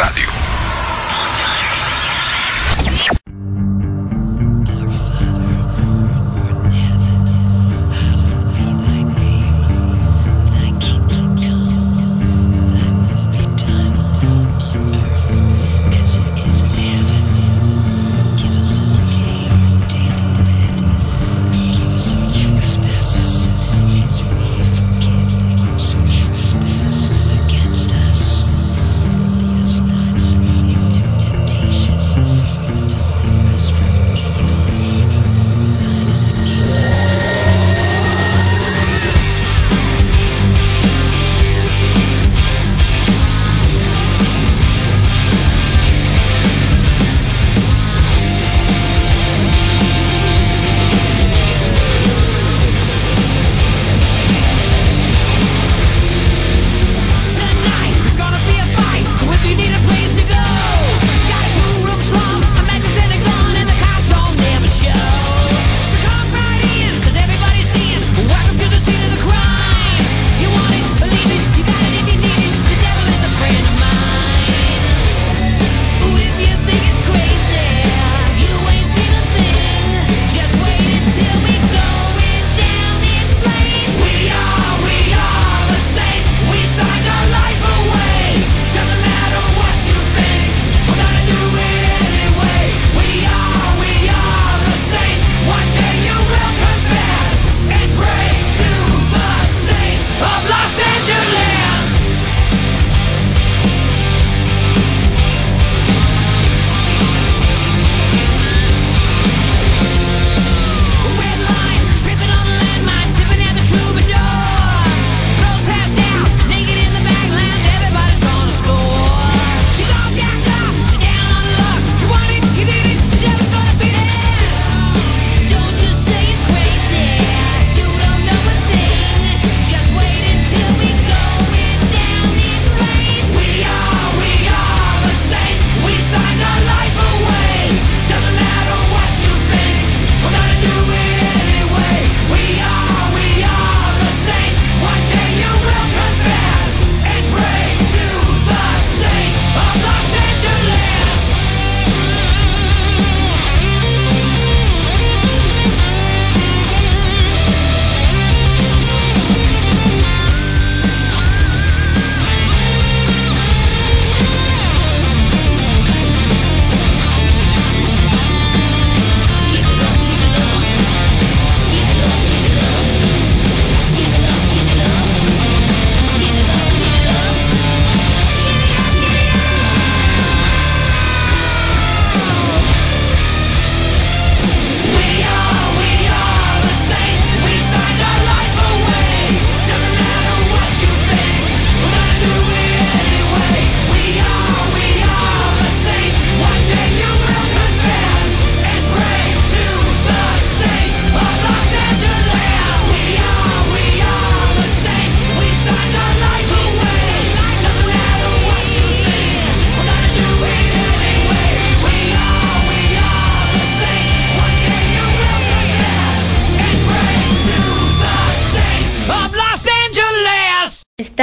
Radio.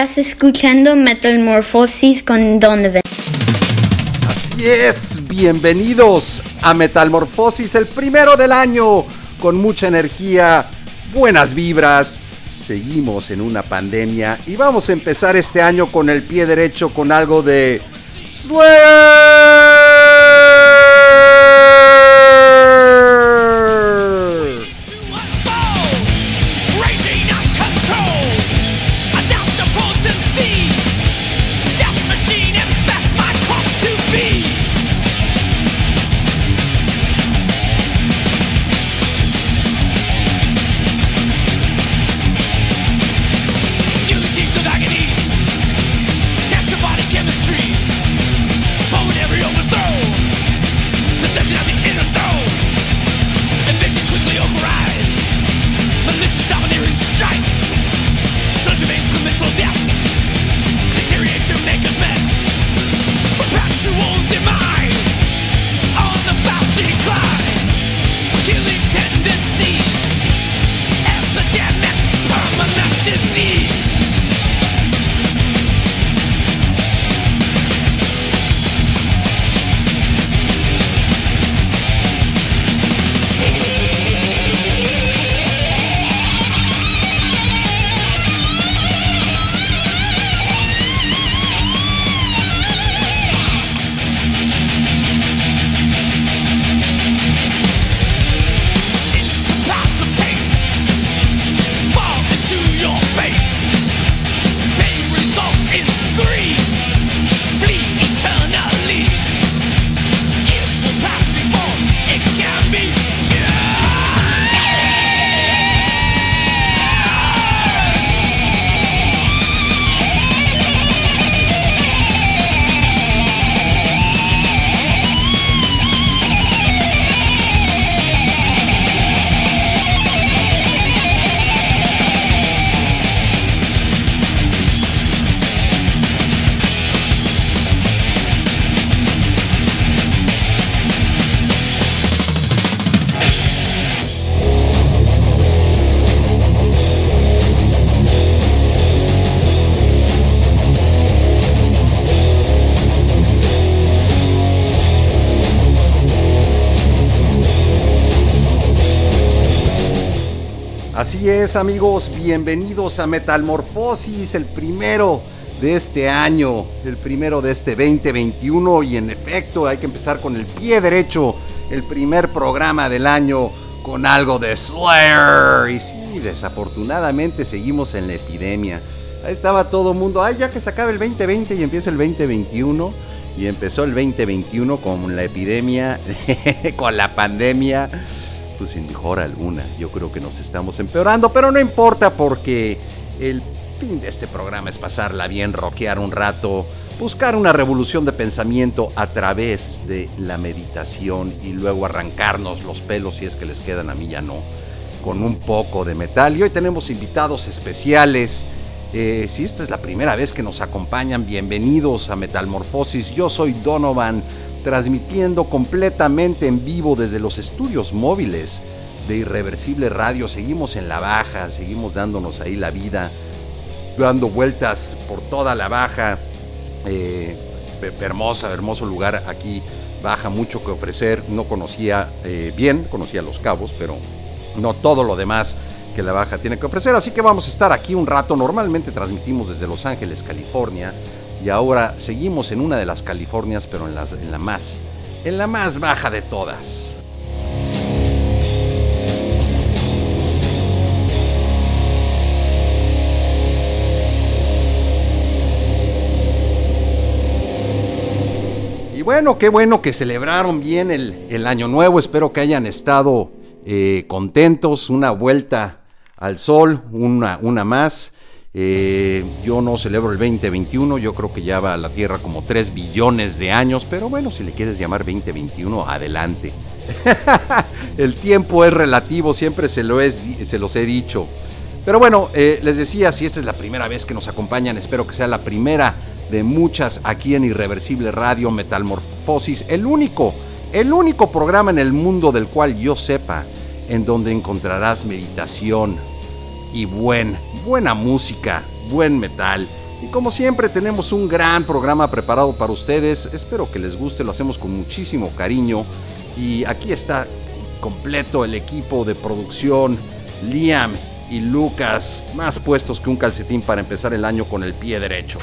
Estás escuchando Metamorfosis con Donovan. Así es, bienvenidos a Metamorfosis, el primero del año, con mucha energía, buenas vibras. Seguimos en una pandemia y vamos a empezar este año con el pie derecho con algo de Slayer. Amigos, bienvenidos a Metalmorfosis, el primero de este año, el primero de este 2021 y en efecto hay que empezar con el pie derecho, el primer programa del año con algo de Slayer. Y sí, desafortunadamente seguimos en la epidemia. Ahí estaba todo el mundo, ay ya que se acabe el 2020 y empieza el 2021 y empezó el 2021 con la epidemia, con la pandemia pues sin mejora alguna. Yo creo que nos estamos empeorando, pero no importa porque el fin de este programa es pasarla bien, rockear un rato, buscar una revolución de pensamiento a través de la meditación y luego arrancarnos los pelos si es que les quedan a mí ya no, con un poco de metal. Y hoy tenemos invitados especiales. Eh, si esta es la primera vez que nos acompañan, bienvenidos a Metalmorfosis. Yo soy Donovan transmitiendo completamente en vivo desde los estudios móviles de Irreversible Radio. Seguimos en la baja, seguimos dándonos ahí la vida, dando vueltas por toda la baja. Eh, hermosa, hermoso lugar aquí, baja, mucho que ofrecer. No conocía eh, bien, conocía los cabos, pero no todo lo demás que la baja tiene que ofrecer. Así que vamos a estar aquí un rato. Normalmente transmitimos desde Los Ángeles, California y ahora seguimos en una de las Californias, pero en, las, la más, en la más baja de todas. Y bueno, qué bueno que celebraron bien el, el año nuevo. Espero que hayan estado eh, contentos. Una vuelta al sol, una, una más. Eh, yo no celebro el 2021, yo creo que ya va a la Tierra como 3 billones de años, pero bueno, si le quieres llamar 2021, adelante. el tiempo es relativo, siempre se, lo se los he dicho. Pero bueno, eh, les decía, si esta es la primera vez que nos acompañan, espero que sea la primera de muchas aquí en Irreversible Radio Metalmorfosis, el único, el único programa en el mundo del cual yo sepa en donde encontrarás meditación, y buen, buena música, buen metal. Y como siempre tenemos un gran programa preparado para ustedes. Espero que les guste, lo hacemos con muchísimo cariño. Y aquí está completo el equipo de producción. Liam y Lucas, más puestos que un calcetín para empezar el año con el pie derecho.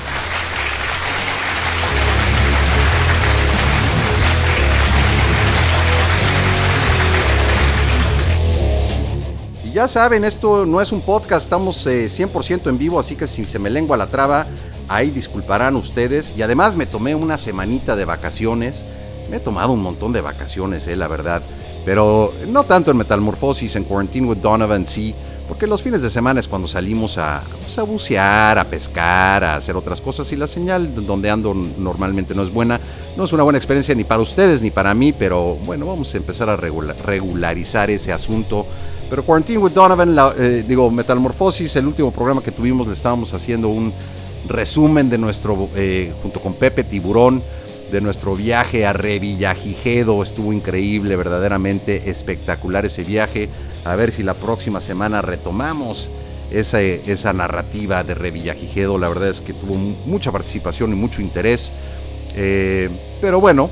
Ya saben, esto no es un podcast, estamos 100% eh, en vivo, así que si se me lengua la traba, ahí disculparán ustedes. Y además me tomé una semanita de vacaciones. Me he tomado un montón de vacaciones, eh, la verdad. Pero no tanto en Metalmorfosis, en Quarantine with Donovan, sí. Porque los fines de semana es cuando salimos a, pues, a bucear, a pescar, a hacer otras cosas. Y la señal donde ando normalmente no es buena. No es una buena experiencia ni para ustedes ni para mí. Pero bueno, vamos a empezar a regularizar ese asunto pero Quarantine with Donovan, eh, digo, Metalmorfosis, el último programa que tuvimos, le estábamos haciendo un resumen de nuestro, eh, junto con Pepe Tiburón, de nuestro viaje a Revillagigedo. Estuvo increíble, verdaderamente espectacular ese viaje. A ver si la próxima semana retomamos esa, esa narrativa de Revillagigedo. La verdad es que tuvo mucha participación y mucho interés. Eh, pero bueno,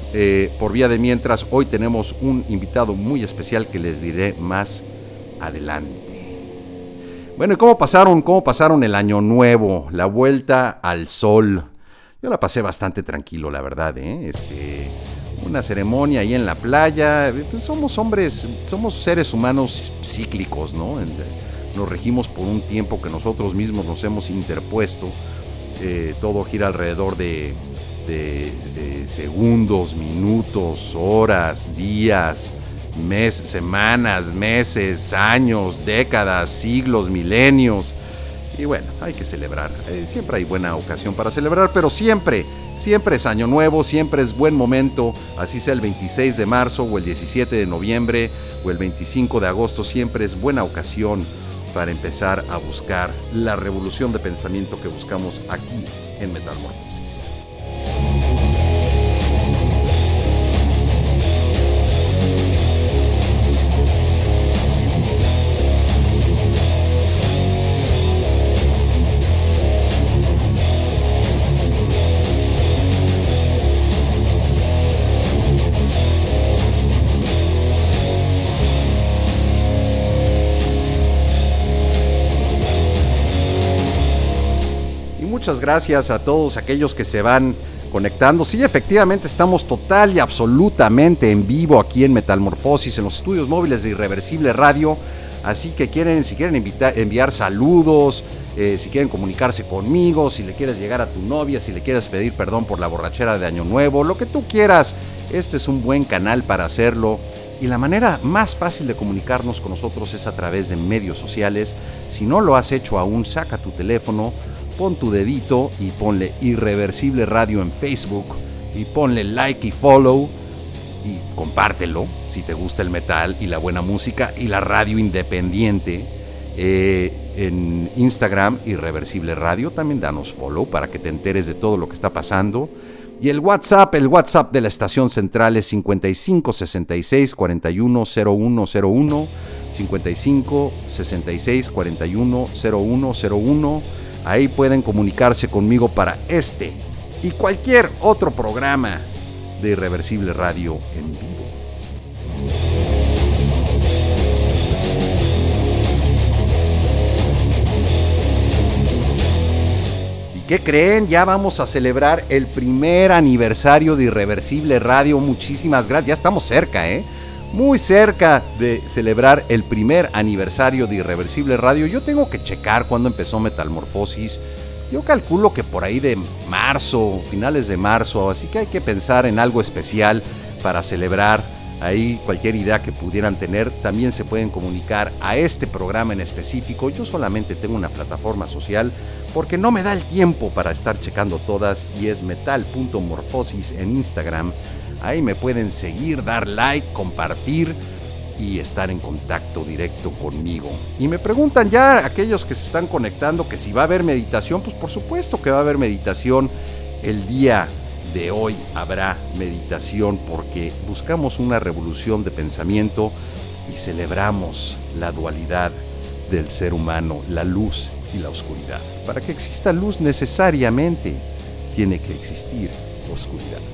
por vía de mientras, hoy tenemos un invitado muy especial que les diré más adelante. Bueno, ¿y cómo pasaron, cómo pasaron el año nuevo, la vuelta al sol? Yo la pasé bastante tranquilo, la verdad, ¿eh? Este, una ceremonia ahí en la playa. Pues somos hombres, somos seres humanos cíclicos, ¿no? Nos regimos por un tiempo que nosotros mismos nos hemos interpuesto. Eh, todo gira alrededor de, de segundos, minutos, horas, días, mes, semanas, meses, años, décadas, siglos, milenios. Y bueno, hay que celebrar. Eh, siempre hay buena ocasión para celebrar, pero siempre, siempre es año nuevo, siempre es buen momento, así sea el 26 de marzo o el 17 de noviembre o el 25 de agosto, siempre es buena ocasión para empezar a buscar la revolución de pensamiento que buscamos aquí en Metalmorfosis. Muchas gracias a todos aquellos que se van conectando. Sí, efectivamente estamos total y absolutamente en vivo aquí en Metalmorfosis, en los estudios móviles de Irreversible Radio. Así que quieren, si quieren enviar saludos, eh, si quieren comunicarse conmigo, si le quieres llegar a tu novia, si le quieres pedir perdón por la borrachera de Año Nuevo, lo que tú quieras, este es un buen canal para hacerlo. Y la manera más fácil de comunicarnos con nosotros es a través de medios sociales. Si no lo has hecho aún, saca tu teléfono, pon tu dedito y ponle Irreversible Radio en Facebook y ponle like y follow y compártelo si te gusta el metal y la buena música y la radio independiente. Eh, en Instagram Irreversible Radio, también danos follow para que te enteres de todo lo que está pasando. Y el WhatsApp, el WhatsApp de la estación central es 55 66 41 0101 55 66 41 0101. Ahí pueden comunicarse conmigo para este y cualquier otro programa de Irreversible Radio en vivo. ¿Y qué creen? Ya vamos a celebrar el primer aniversario de Irreversible Radio. Muchísimas gracias. Ya estamos cerca, ¿eh? Muy cerca de celebrar el primer aniversario de Irreversible Radio. Yo tengo que checar cuándo empezó Metalmorfosis. Yo calculo que por ahí de marzo, finales de marzo, así que hay que pensar en algo especial para celebrar ahí cualquier idea que pudieran tener. También se pueden comunicar a este programa en específico. Yo solamente tengo una plataforma social porque no me da el tiempo para estar checando todas y es metal.morfosis en Instagram. Ahí me pueden seguir, dar like, compartir y estar en contacto directo conmigo. Y me preguntan ya aquellos que se están conectando que si va a haber meditación, pues por supuesto que va a haber meditación el día de hoy habrá meditación porque buscamos una revolución de pensamiento y celebramos la dualidad del ser humano, la luz y la oscuridad. Para que exista luz necesariamente tiene que existir oscuridad.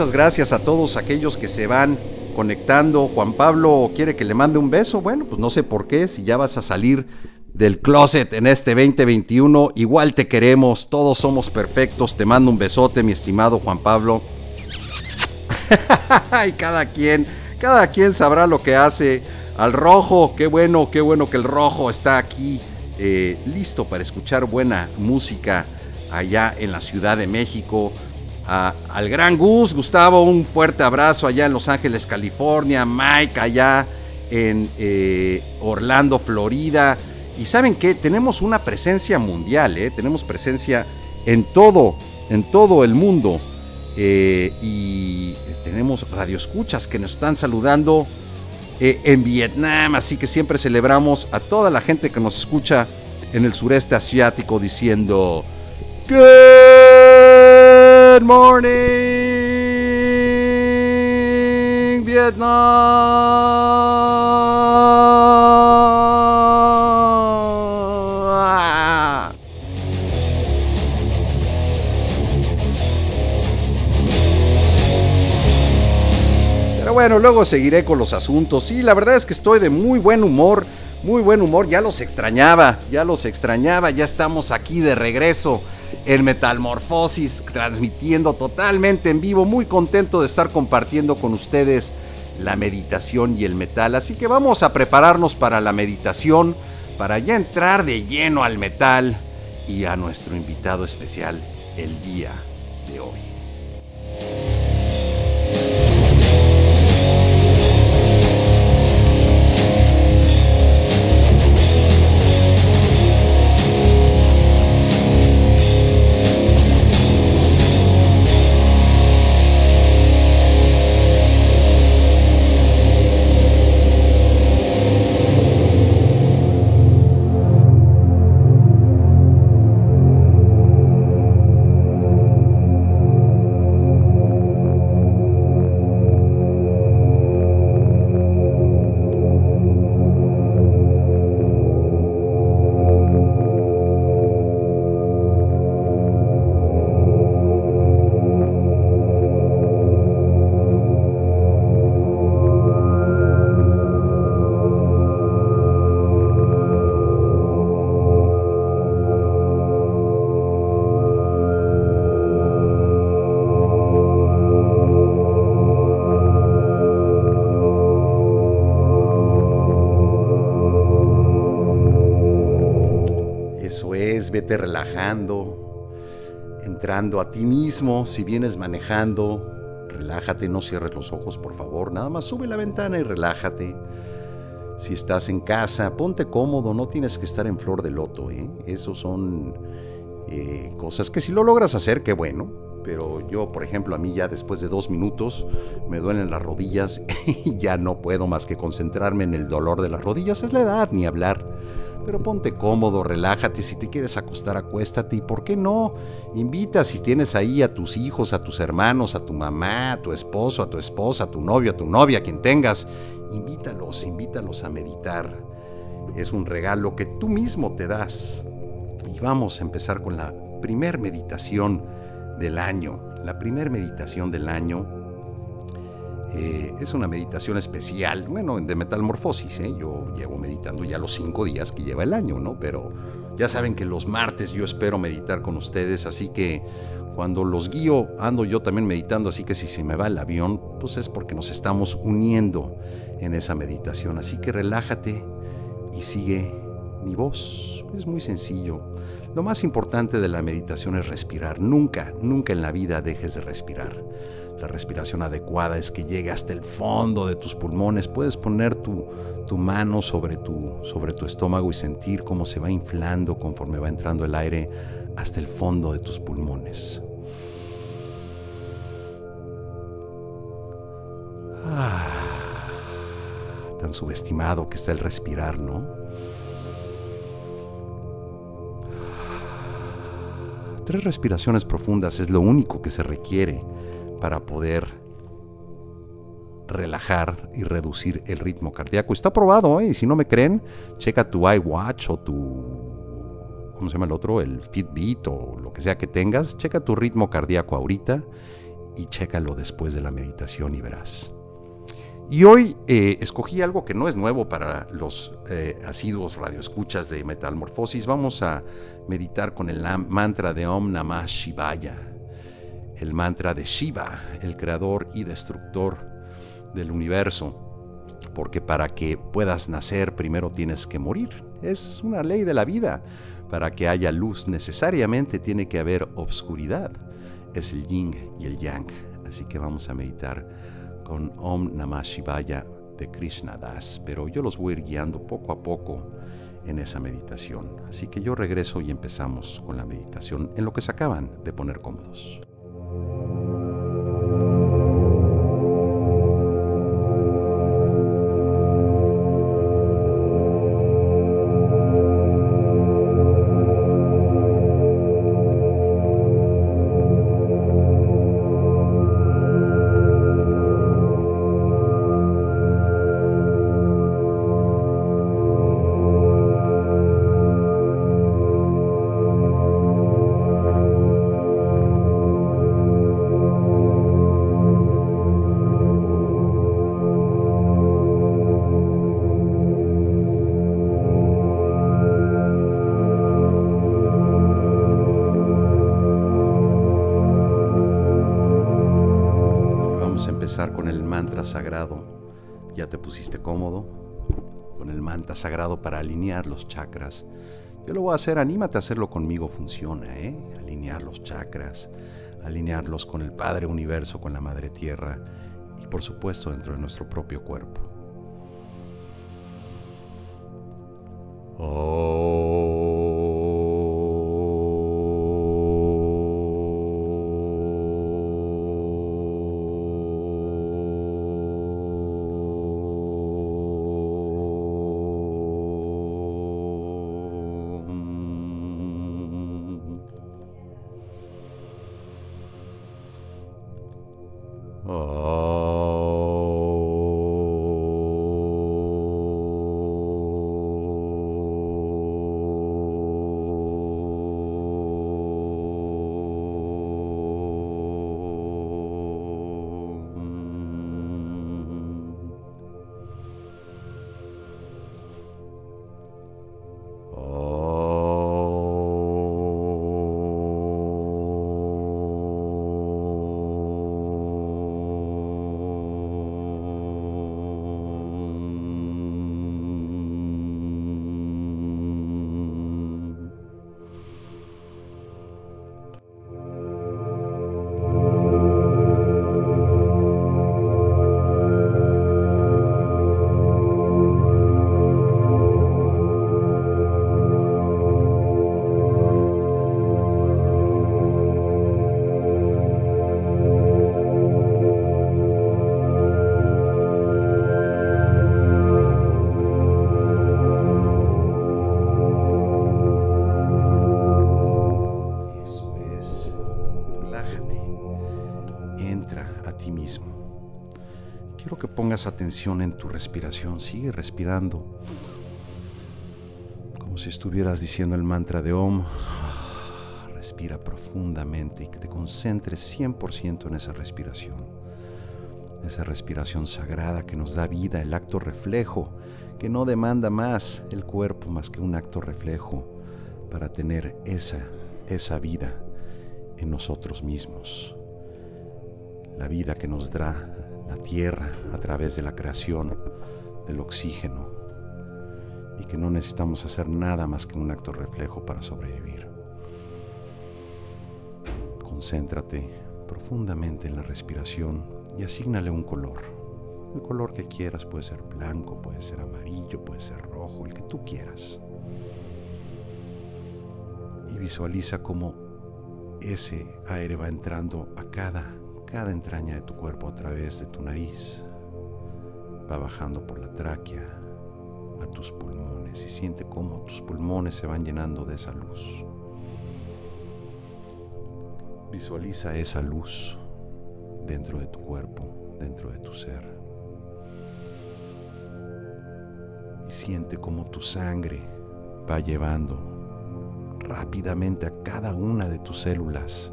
Muchas gracias a todos aquellos que se van conectando. Juan Pablo quiere que le mande un beso. Bueno, pues no sé por qué. Si ya vas a salir del closet en este 2021, igual te queremos. Todos somos perfectos. Te mando un besote, mi estimado Juan Pablo. y cada quien, cada quien sabrá lo que hace. Al rojo, qué bueno, qué bueno que el rojo está aquí, eh, listo para escuchar buena música allá en la Ciudad de México al gran Gus, Gustavo, un fuerte abrazo allá en Los Ángeles, California, Mike allá en eh, Orlando, Florida. Y saben que tenemos una presencia mundial, ¿eh? tenemos presencia en todo, en todo el mundo. Eh, y tenemos radioescuchas que nos están saludando eh, en Vietnam, así que siempre celebramos a toda la gente que nos escucha en el sureste asiático diciendo morning, Vietnam. Pero bueno, luego seguiré con los asuntos. Sí, la verdad es que estoy de muy buen humor, muy buen humor. Ya los extrañaba, ya los extrañaba. Ya estamos aquí de regreso en Metalmorfosis, transmitiendo totalmente en vivo. Muy contento de estar compartiendo con ustedes la meditación y el metal. Así que vamos a prepararnos para la meditación, para ya entrar de lleno al metal y a nuestro invitado especial el día de hoy. A ti mismo, si vienes manejando, relájate, no cierres los ojos, por favor, nada más sube la ventana y relájate. Si estás en casa, ponte cómodo, no tienes que estar en flor de loto, ¿eh? Esos son eh, cosas que si lo logras hacer, qué bueno. Pero yo, por ejemplo, a mí ya después de dos minutos me duelen las rodillas y ya no puedo más que concentrarme en el dolor de las rodillas. Es la edad, ni hablar. Pero ponte cómodo, relájate. Si te quieres acostar, acuéstate. ¿Y por qué no? Invita si tienes ahí a tus hijos, a tus hermanos, a tu mamá, a tu esposo, a tu esposa, a tu novio, a tu novia, a quien tengas. Invítalos, invítalos a meditar. Es un regalo que tú mismo te das. Y vamos a empezar con la primer meditación del año. La primer meditación del año eh, es una meditación especial, bueno, de metalmorfosis. ¿eh? Yo llevo meditando ya los cinco días que lleva el año, ¿no? Pero ya saben que los martes yo espero meditar con ustedes, así que cuando los guío ando yo también meditando, así que si se me va el avión, pues es porque nos estamos uniendo en esa meditación. Así que relájate y sigue mi voz. Es muy sencillo. Lo más importante de la meditación es respirar. Nunca, nunca en la vida dejes de respirar. La respiración adecuada es que llegue hasta el fondo de tus pulmones. Puedes poner tu, mano sobre tu, estómago y sentir cómo se va inflando conforme va entrando el aire hasta el fondo de tus pulmones. Ah, tan subestimado que está el respirar, ¿no? Tres respiraciones profundas es lo único que se requiere para poder relajar y reducir el ritmo cardíaco. Está probado, ¿eh? Y si no me creen, checa tu iWatch o tu ¿cómo se llama el otro? El Fitbit o lo que sea que tengas. Checa tu ritmo cardíaco ahorita y chécalo después de la meditación y verás. Y hoy eh, escogí algo que no es nuevo para los eh, asiduos radioescuchas de Metalmorfosis. Vamos a meditar con el mantra de Om Namah Shivaya, el mantra de Shiva, el creador y destructor del universo. Porque para que puedas nacer primero tienes que morir. Es una ley de la vida. Para que haya luz necesariamente tiene que haber obscuridad. Es el yin y el yang. Así que vamos a meditar con Om Namah Shivaya de Krishna Das, pero yo los voy a ir guiando poco a poco en esa meditación. Así que yo regreso y empezamos con la meditación en lo que se acaban de poner cómodos. うん。sagrado para alinear los chakras. Yo lo voy a hacer, anímate a hacerlo conmigo, funciona, ¿eh? Alinear los chakras, alinearlos con el Padre Universo, con la Madre Tierra y por supuesto dentro de nuestro propio cuerpo. Oh. Entra a ti mismo. Quiero que pongas atención en tu respiración. Sigue respirando como si estuvieras diciendo el mantra de Om. Respira profundamente y que te concentres 100% en esa respiración. Esa respiración sagrada que nos da vida, el acto reflejo, que no demanda más el cuerpo más que un acto reflejo para tener esa, esa vida en nosotros mismos. La vida que nos da la tierra a través de la creación del oxígeno y que no necesitamos hacer nada más que un acto reflejo para sobrevivir. Concéntrate profundamente en la respiración y asígnale un color. El color que quieras puede ser blanco, puede ser amarillo, puede ser rojo, el que tú quieras. Y visualiza cómo ese aire va entrando a cada, cada entraña de tu cuerpo a través de tu nariz. Va bajando por la tráquea a tus pulmones y siente cómo tus pulmones se van llenando de esa luz. Visualiza esa luz dentro de tu cuerpo, dentro de tu ser. Y siente cómo tu sangre va llevando rápidamente a cada una de tus células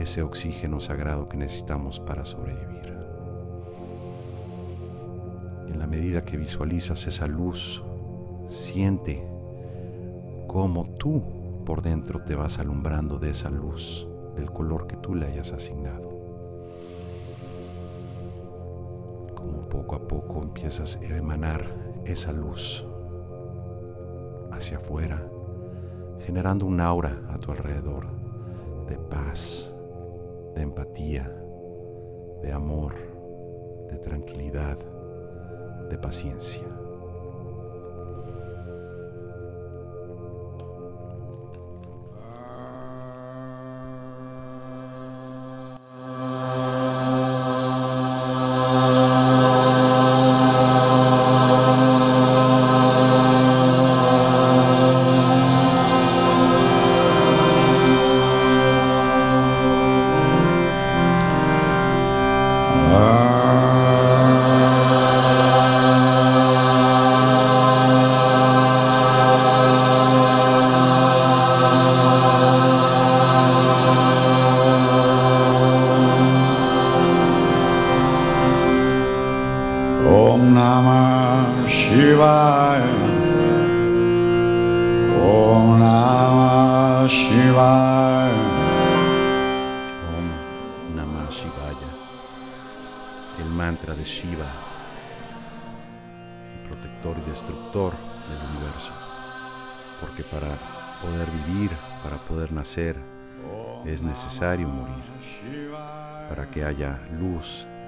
ese oxígeno sagrado que necesitamos para sobrevivir. En la medida que visualizas esa luz, siente cómo tú por dentro te vas alumbrando de esa luz, del color que tú le hayas asignado. Como poco a poco empiezas a emanar esa luz hacia afuera, generando un aura a tu alrededor de paz, de empatía, de amor, de tranquilidad, de paciencia.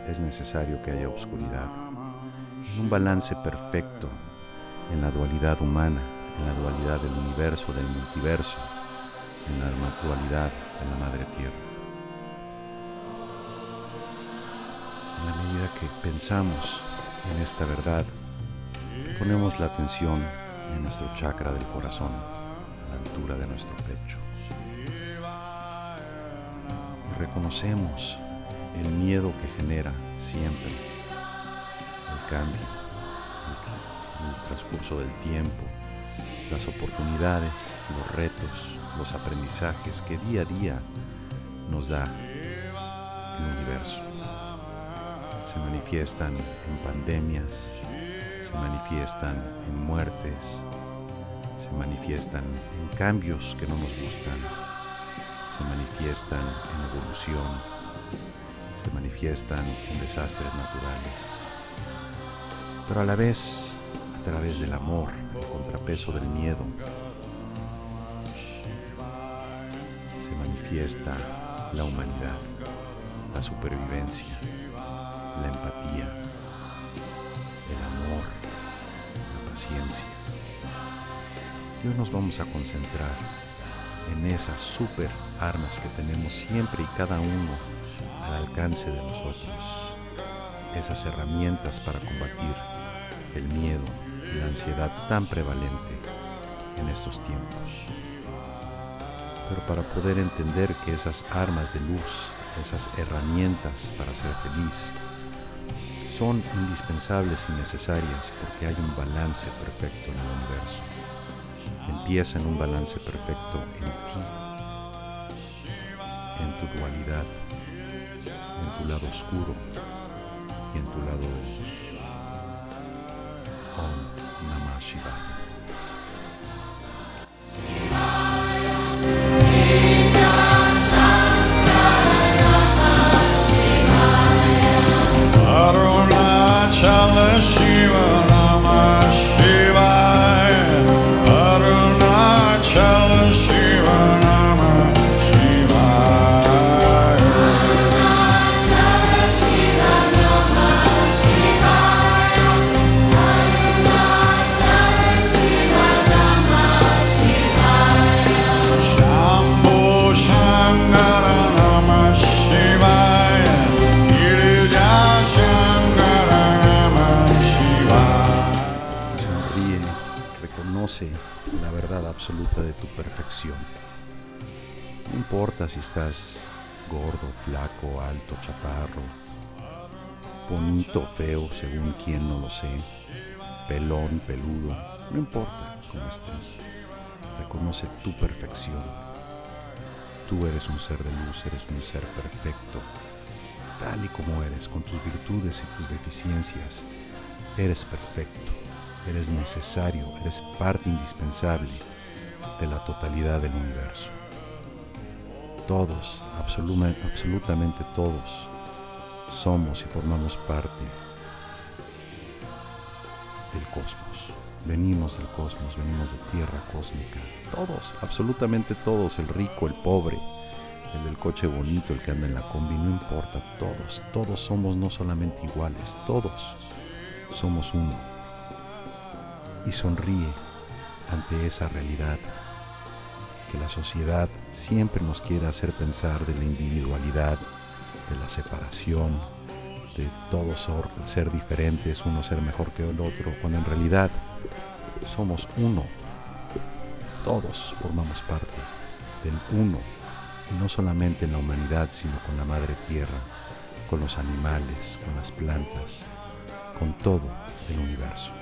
Es necesario que haya oscuridad. En un balance perfecto en la dualidad humana, en la dualidad del universo, del multiverso, en la dualidad de la Madre Tierra. En la medida que pensamos en esta verdad, ponemos la atención en nuestro chakra del corazón, a la altura de nuestro pecho. Y reconocemos el miedo que genera siempre el cambio, el, transcurso del tiempo, las oportunidades, los retos, los aprendizajes que día a día nos da el universo. Se manifiestan en pandemias, se manifiestan en muertes, se manifiestan en cambios que no nos gustan, se manifiestan en evolución, se manifiestan en desastres naturales, pero a la vez a través del amor, el contrapeso del miedo, se manifiesta la humanidad, la supervivencia, la empatía, el amor, la paciencia. Y hoy nos vamos a concentrar en esas super armas que tenemos siempre y cada uno al alcance de nosotros. Esas herramientas para combatir el miedo y la ansiedad tan prevalente en estos tiempos. Pero para poder entender que esas armas de luz esas herramientas para ser feliz, son indispensables y necesarias porque hay un balance perfecto en el universo. Empieza en un balance perfecto en ti, en tu dualidad, lado oscuro y en tu lado absolutamente todos, somos y formamos parte del cosmos. Venimos del cosmos, venimos de tierra cósmica. Todos, absolutamente todos, el rico, el pobre, el del coche bonito, el que anda en la combi, no importa, todos, todos somos no solamente iguales, todos somos uno. Y sonríe ante esa realidad que la sociedad siempre nos quiere hacer pensar de la individualidad, de la separación, de todos ser diferentes, uno ser mejor que el otro, cuando en realidad somos uno. Todos formamos parte del uno, y no solamente en la humanidad, sino con la madre tierra, con los animales, con las plantas, con todo el universo.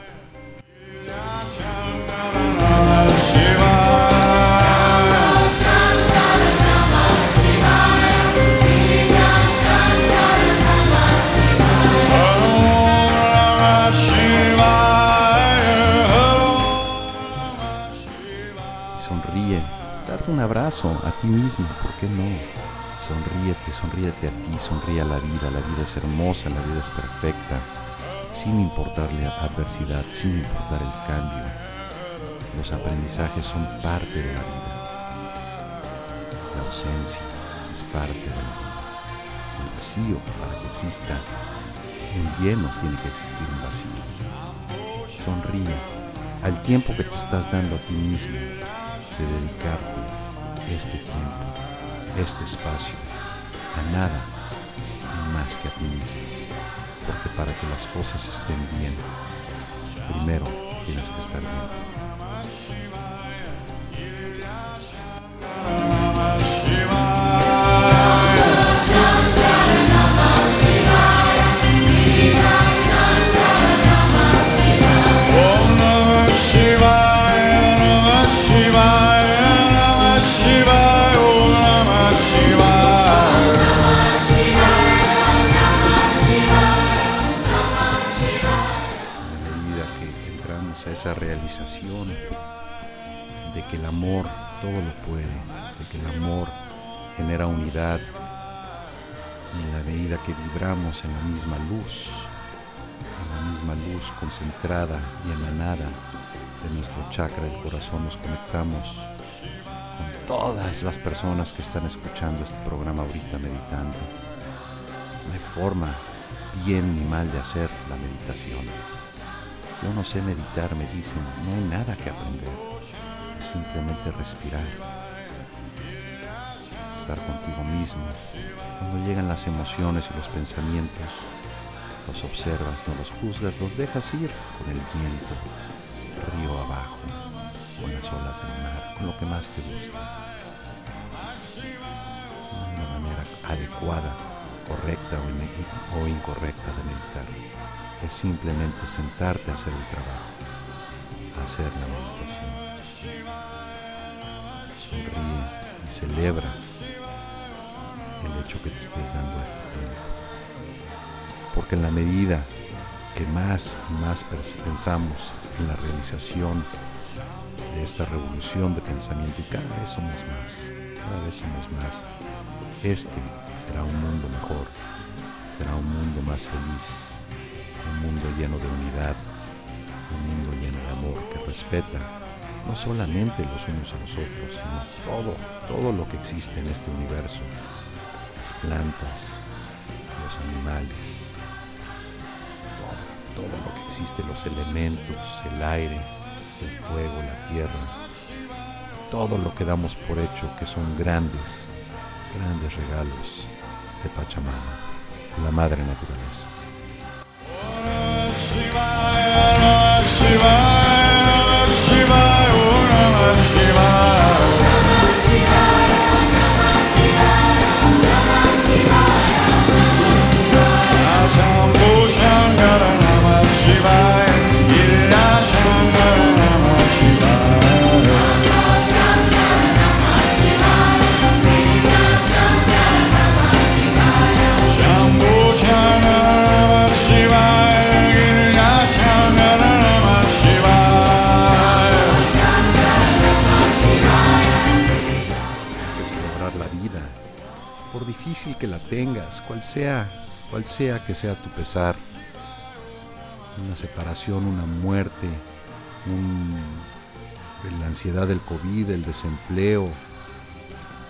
Abrazo a ti mismo, ¿por qué no? Sonríete, sonríete a ti, sonríe a la vida, la vida es hermosa, la vida es perfecta, sin importarle adversidad, sin importar el cambio. Los aprendizajes son parte de la vida. La ausencia es parte de la vida. El vacío, para que exista un lleno, tiene que existir un vacío. Sonríe al tiempo que te estás dando a ti mismo de dedicarte este tiempo, este espacio, a nada más que a ti mismo. Porque para que las cosas estén bien, primero tienes que estar bien. En la medida que vibramos en la misma luz, en la misma luz concentrada y emanada de nuestro chakra del corazón, nos conectamos con todas las personas que están escuchando este programa ahorita meditando. No hay forma bien ni mal de hacer la meditación. Yo no sé meditar, me dicen, no hay nada que aprender, es simplemente respirar, contigo mismo. Cuando llegan las emociones y los pensamientos, los observas, no los juzgas, los dejas ir con el viento, río abajo, con las olas del mar, con lo que más te gusta. Una manera adecuada, correcta o, o incorrecta de meditar. Es simplemente sentarte a hacer el trabajo, a hacer la meditación. Sonríe y celebra el hecho que te estés dando este tiempo. Porque en la medida que más y más pensamos en la realización de esta revolución de pensamiento y cada vez somos más, cada vez somos más, este será un mundo mejor, será un mundo más feliz, un mundo lleno de unidad, un mundo lleno de amor que respeta no solamente los unos a los otros, sino todo, todo lo que existe en este universo, las plantas, los animales, todo, todo lo que existe, los elementos, el aire, el fuego, la tierra, todo lo que damos por hecho que son grandes, grandes regalos de Pachamama, la madre naturaleza. Sea, cual sea que sea tu pesar, una separación, una muerte, un- la ansiedad del COVID, el desempleo,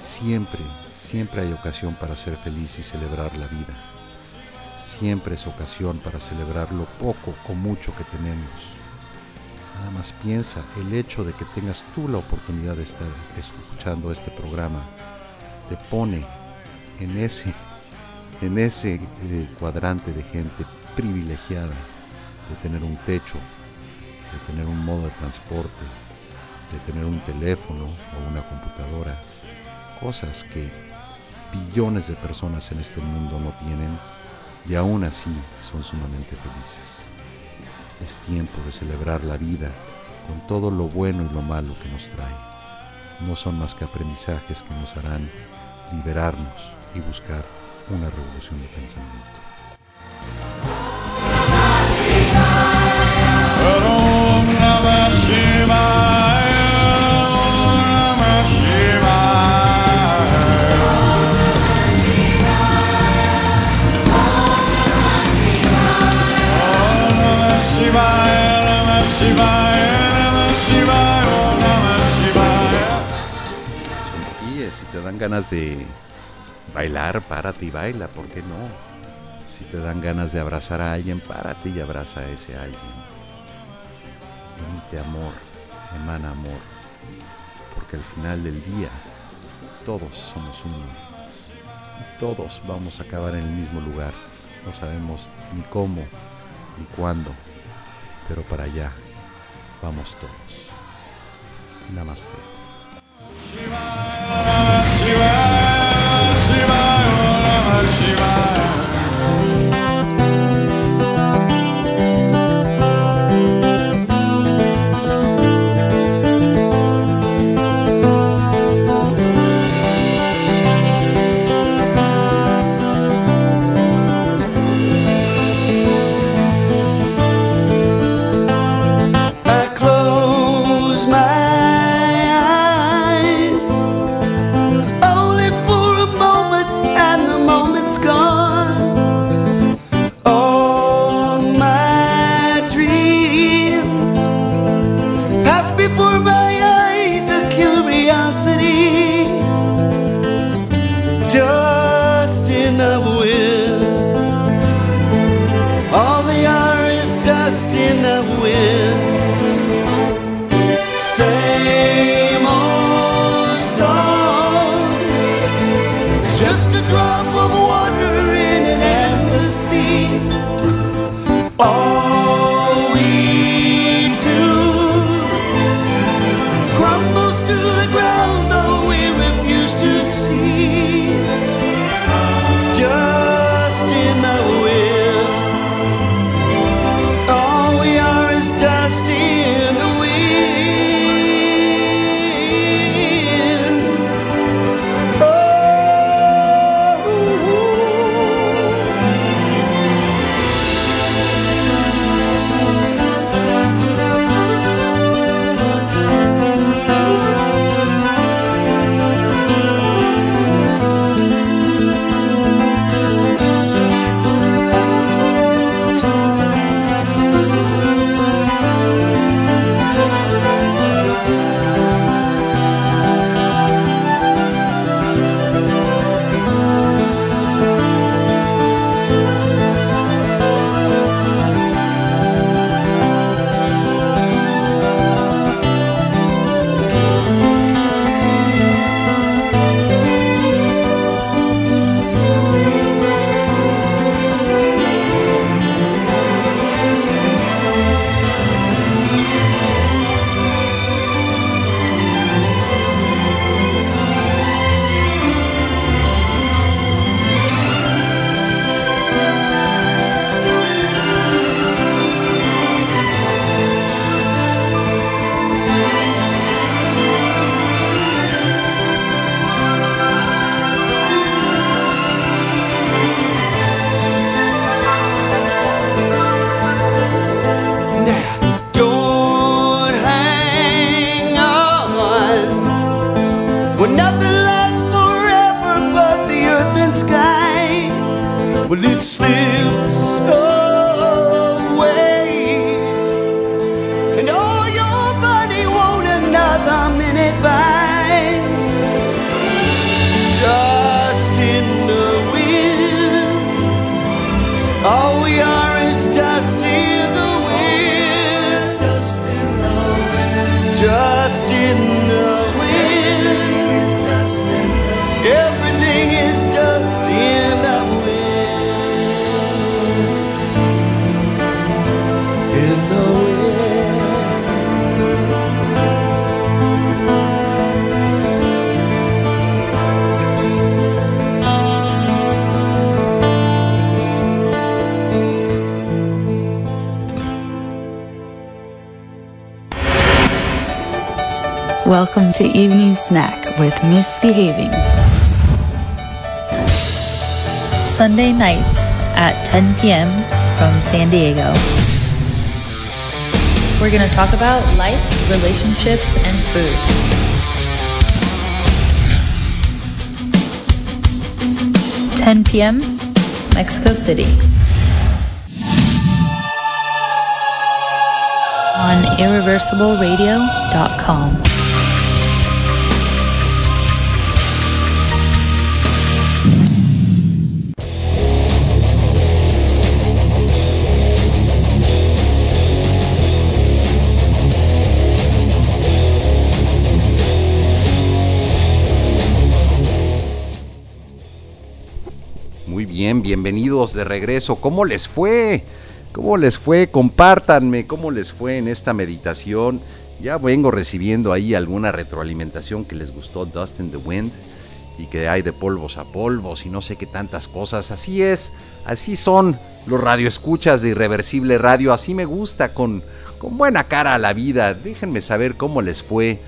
siempre, siempre hay ocasión para ser feliz y celebrar la vida. Siempre es ocasión para celebrar lo poco o mucho que tenemos. Nada más piensa, el hecho de que tengas tú la oportunidad de estar escuchando este programa te pone en ese, en ese cuadrante de gente privilegiada de tener un techo, de tener un modo de transporte, de tener un teléfono o una computadora, cosas que billones de personas en este mundo no tienen y aún así son sumamente felices. Es tiempo de celebrar la vida con todo lo bueno y lo malo que nos trae. No son más que aprendizajes que nos harán liberarnos y buscar una revolución de pensamiento. Si te dan ganas de bailar, párate y baila, ¿por qué no? Si te dan ganas de abrazar a alguien, párate y abraza a ese alguien. Emite amor, emana amor, porque al final del día todos somos uno y todos vamos a acabar en el mismo lugar. No sabemos ni cómo ni cuándo, pero para allá vamos todos. Namaste. 島を流します Snack with Misbehaving. Sunday nights at 10 p.m. from San Diego. We're going to talk about life, relationships, and food. Ten p.m. Mexico City. On irreversibleradio.com. bien, bienvenidos de regreso. ¿Cómo les fue? ¿Cómo les fue? Compártanme cómo les fue en esta meditación. Ya vengo recibiendo ahí alguna retroalimentación que les gustó Dust in the Wind y que hay de polvos a polvos y no sé qué tantas cosas. Así es, así son los radioescuchas de Irreversible Radio. Así me gusta, con, con buena cara a la vida. Déjenme saber cómo les fue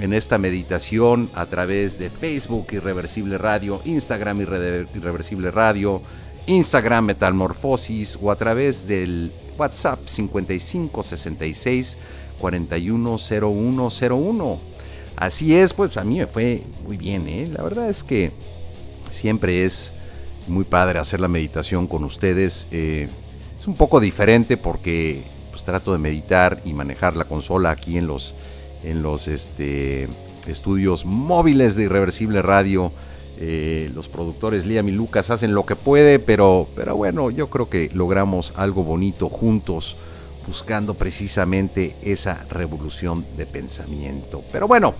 en esta meditación a través de Facebook Irreversible Radio, Instagram Irre- Irreversible Radio, Instagram Metalmorfosis o a través del WhatsApp 5566 410101. Así es, pues a mí me fue muy bien, ¿eh? La verdad es que siempre es muy padre hacer la meditación con ustedes. eh, es un poco diferente porque pues trato de meditar y manejar la consola aquí en los en los este, estudios móviles de Irreversible Radio. Eh, los productores Liam y Lucas hacen lo que puede, pero, pero bueno, yo creo que logramos algo bonito juntos, buscando precisamente esa revolución de pensamiento. Pero bueno,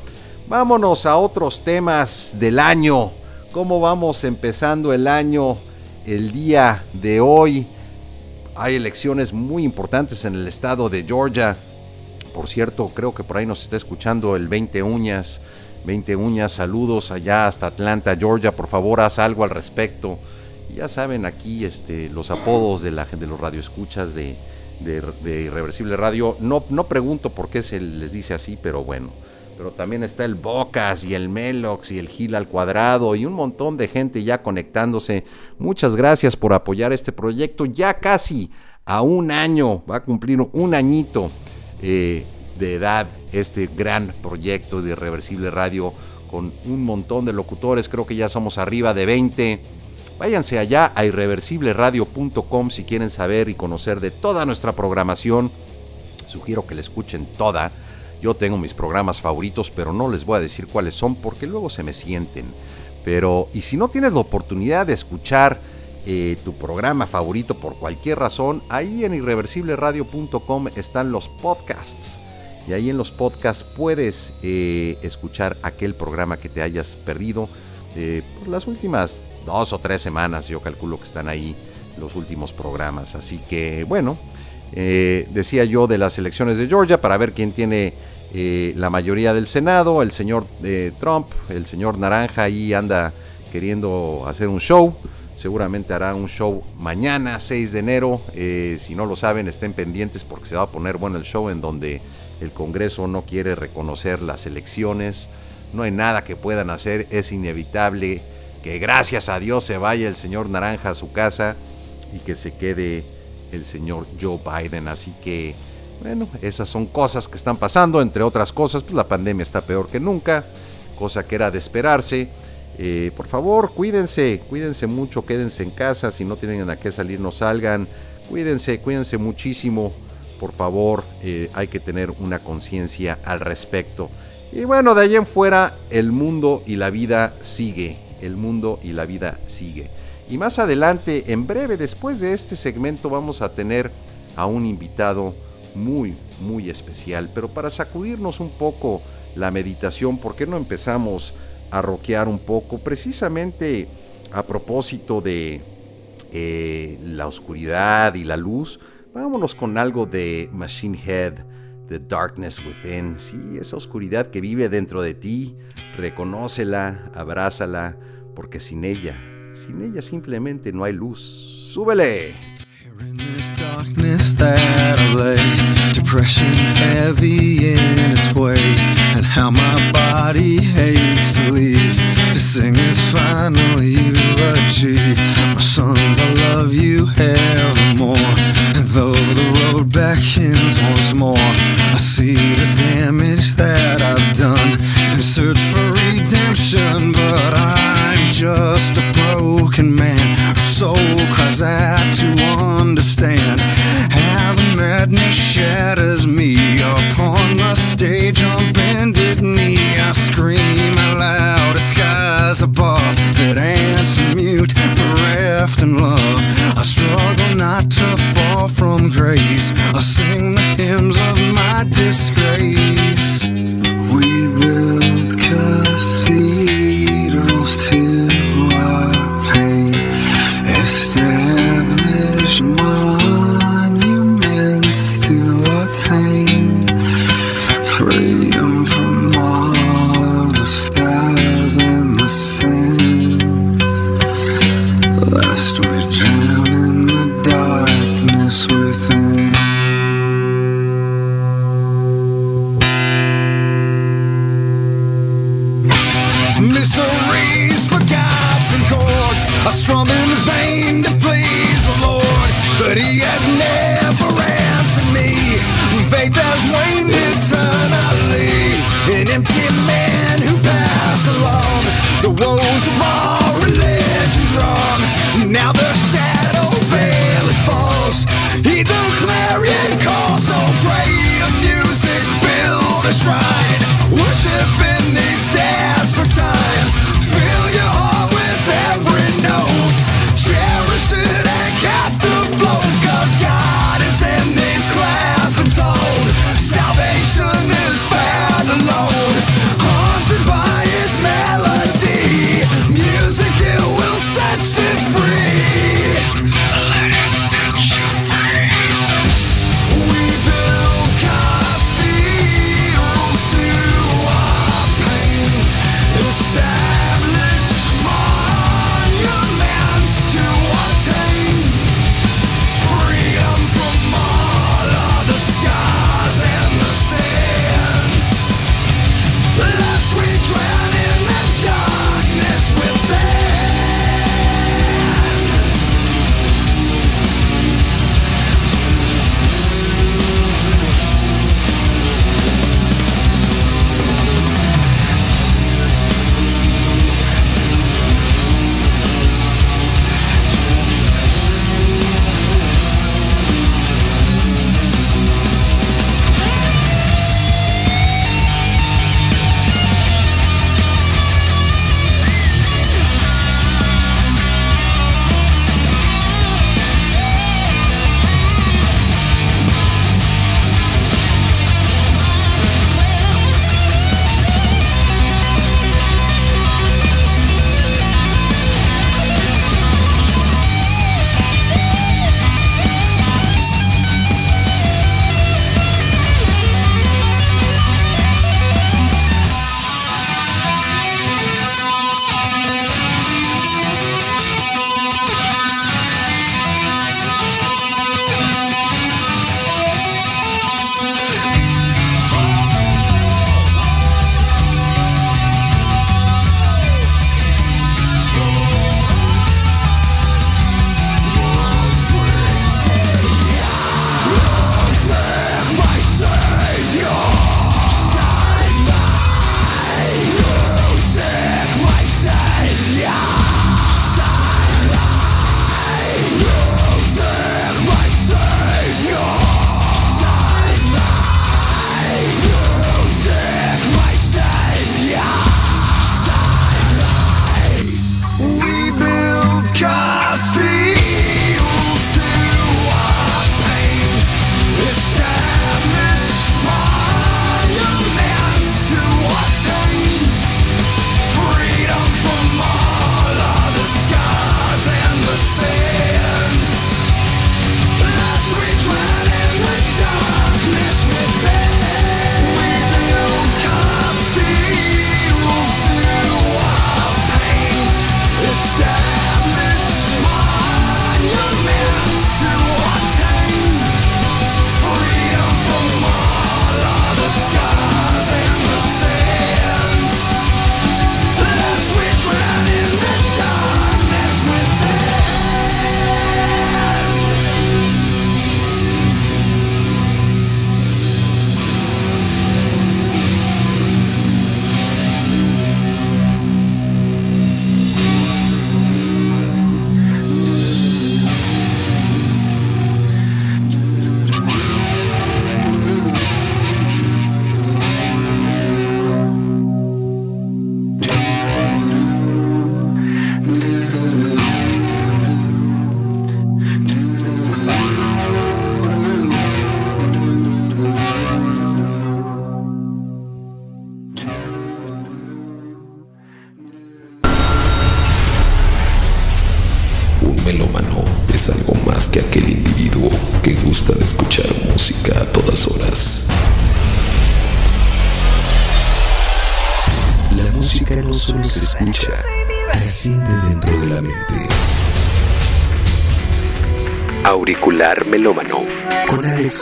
vámonos a otros temas del año. ¿Cómo vamos empezando el año el día de hoy? Hay elecciones muy importantes en el estado de Georgia. Por cierto, creo que por ahí nos está escuchando el 20 Uñas. 20 Uñas, saludos allá hasta Atlanta, Georgia. Por favor, haz algo al respecto. Ya saben aquí este, los apodos de, la, de los radioescuchas de Irreversible Radio. No, no pregunto por qué se les dice así, pero bueno. Pero también está el Bocas y el Melox y el Gil al cuadrado y un montón de gente ya conectándose. Muchas gracias por apoyar este proyecto. Ya casi a un año, va a cumplir un añito eh, de edad este gran proyecto de Irreversible Radio con un montón de locutores. Creo que ya somos arriba de 20. Váyanse allá a irreversibleradio.com si quieren saber y conocer de toda nuestra programación. Sugiero que la escuchen toda. Yo tengo mis programas favoritos, pero no les voy a decir cuáles son porque luego se me sienten. Pero, y si no tienes la oportunidad de escuchar eh, tu programa favorito por cualquier razón, ahí en irreversibleradio.com están los podcasts. Y ahí en los podcasts puedes eh, escuchar aquel programa que te hayas perdido eh, por las últimas dos o tres semanas. Yo calculo que están ahí los últimos programas. Así que, bueno, decía yo de las elecciones de Georgia para ver quién tiene la mayoría del Senado. El señor eh, Trump, el señor Naranja ahí anda queriendo hacer un show. Seguramente hará un show mañana, 6 de enero. Eh, si no lo saben, estén pendientes porque se va a poner bueno el show en donde el Congreso no quiere reconocer las elecciones. No hay nada que puedan hacer. Es inevitable que gracias a Dios se vaya el señor Naranja a su casa y que se quede el señor Joe Biden. Así que, bueno, esas son cosas que están pasando. Entre otras cosas, pues la pandemia está peor que nunca, cosa que era de esperarse. Eh, por favor, cuídense, cuídense mucho, quédense en casa, si no tienen a qué salir, no salgan. Cuídense, cuídense muchísimo, por favor, eh, hay que tener una conciencia al respecto. Y bueno, de ahí en fuera, el mundo y la vida sigue, el mundo y la vida sigue. Y más adelante, en breve, después de este segmento, vamos a tener a un invitado muy, muy especial. Pero para sacudirnos un poco la meditación, ¿por qué no empezamos a un poco? Precisamente a propósito de eh, la oscuridad y la luz, vámonos con algo de Machine Head, The Darkness Within. Sí, esa oscuridad que vive dentro de ti, reconócela, abrázala, porque sin ella, sin ella simplemente no hay luz. ¡Súbele! In this darkness that I lay, depression heavy in its way, and how my body hates to leave. To thing is finally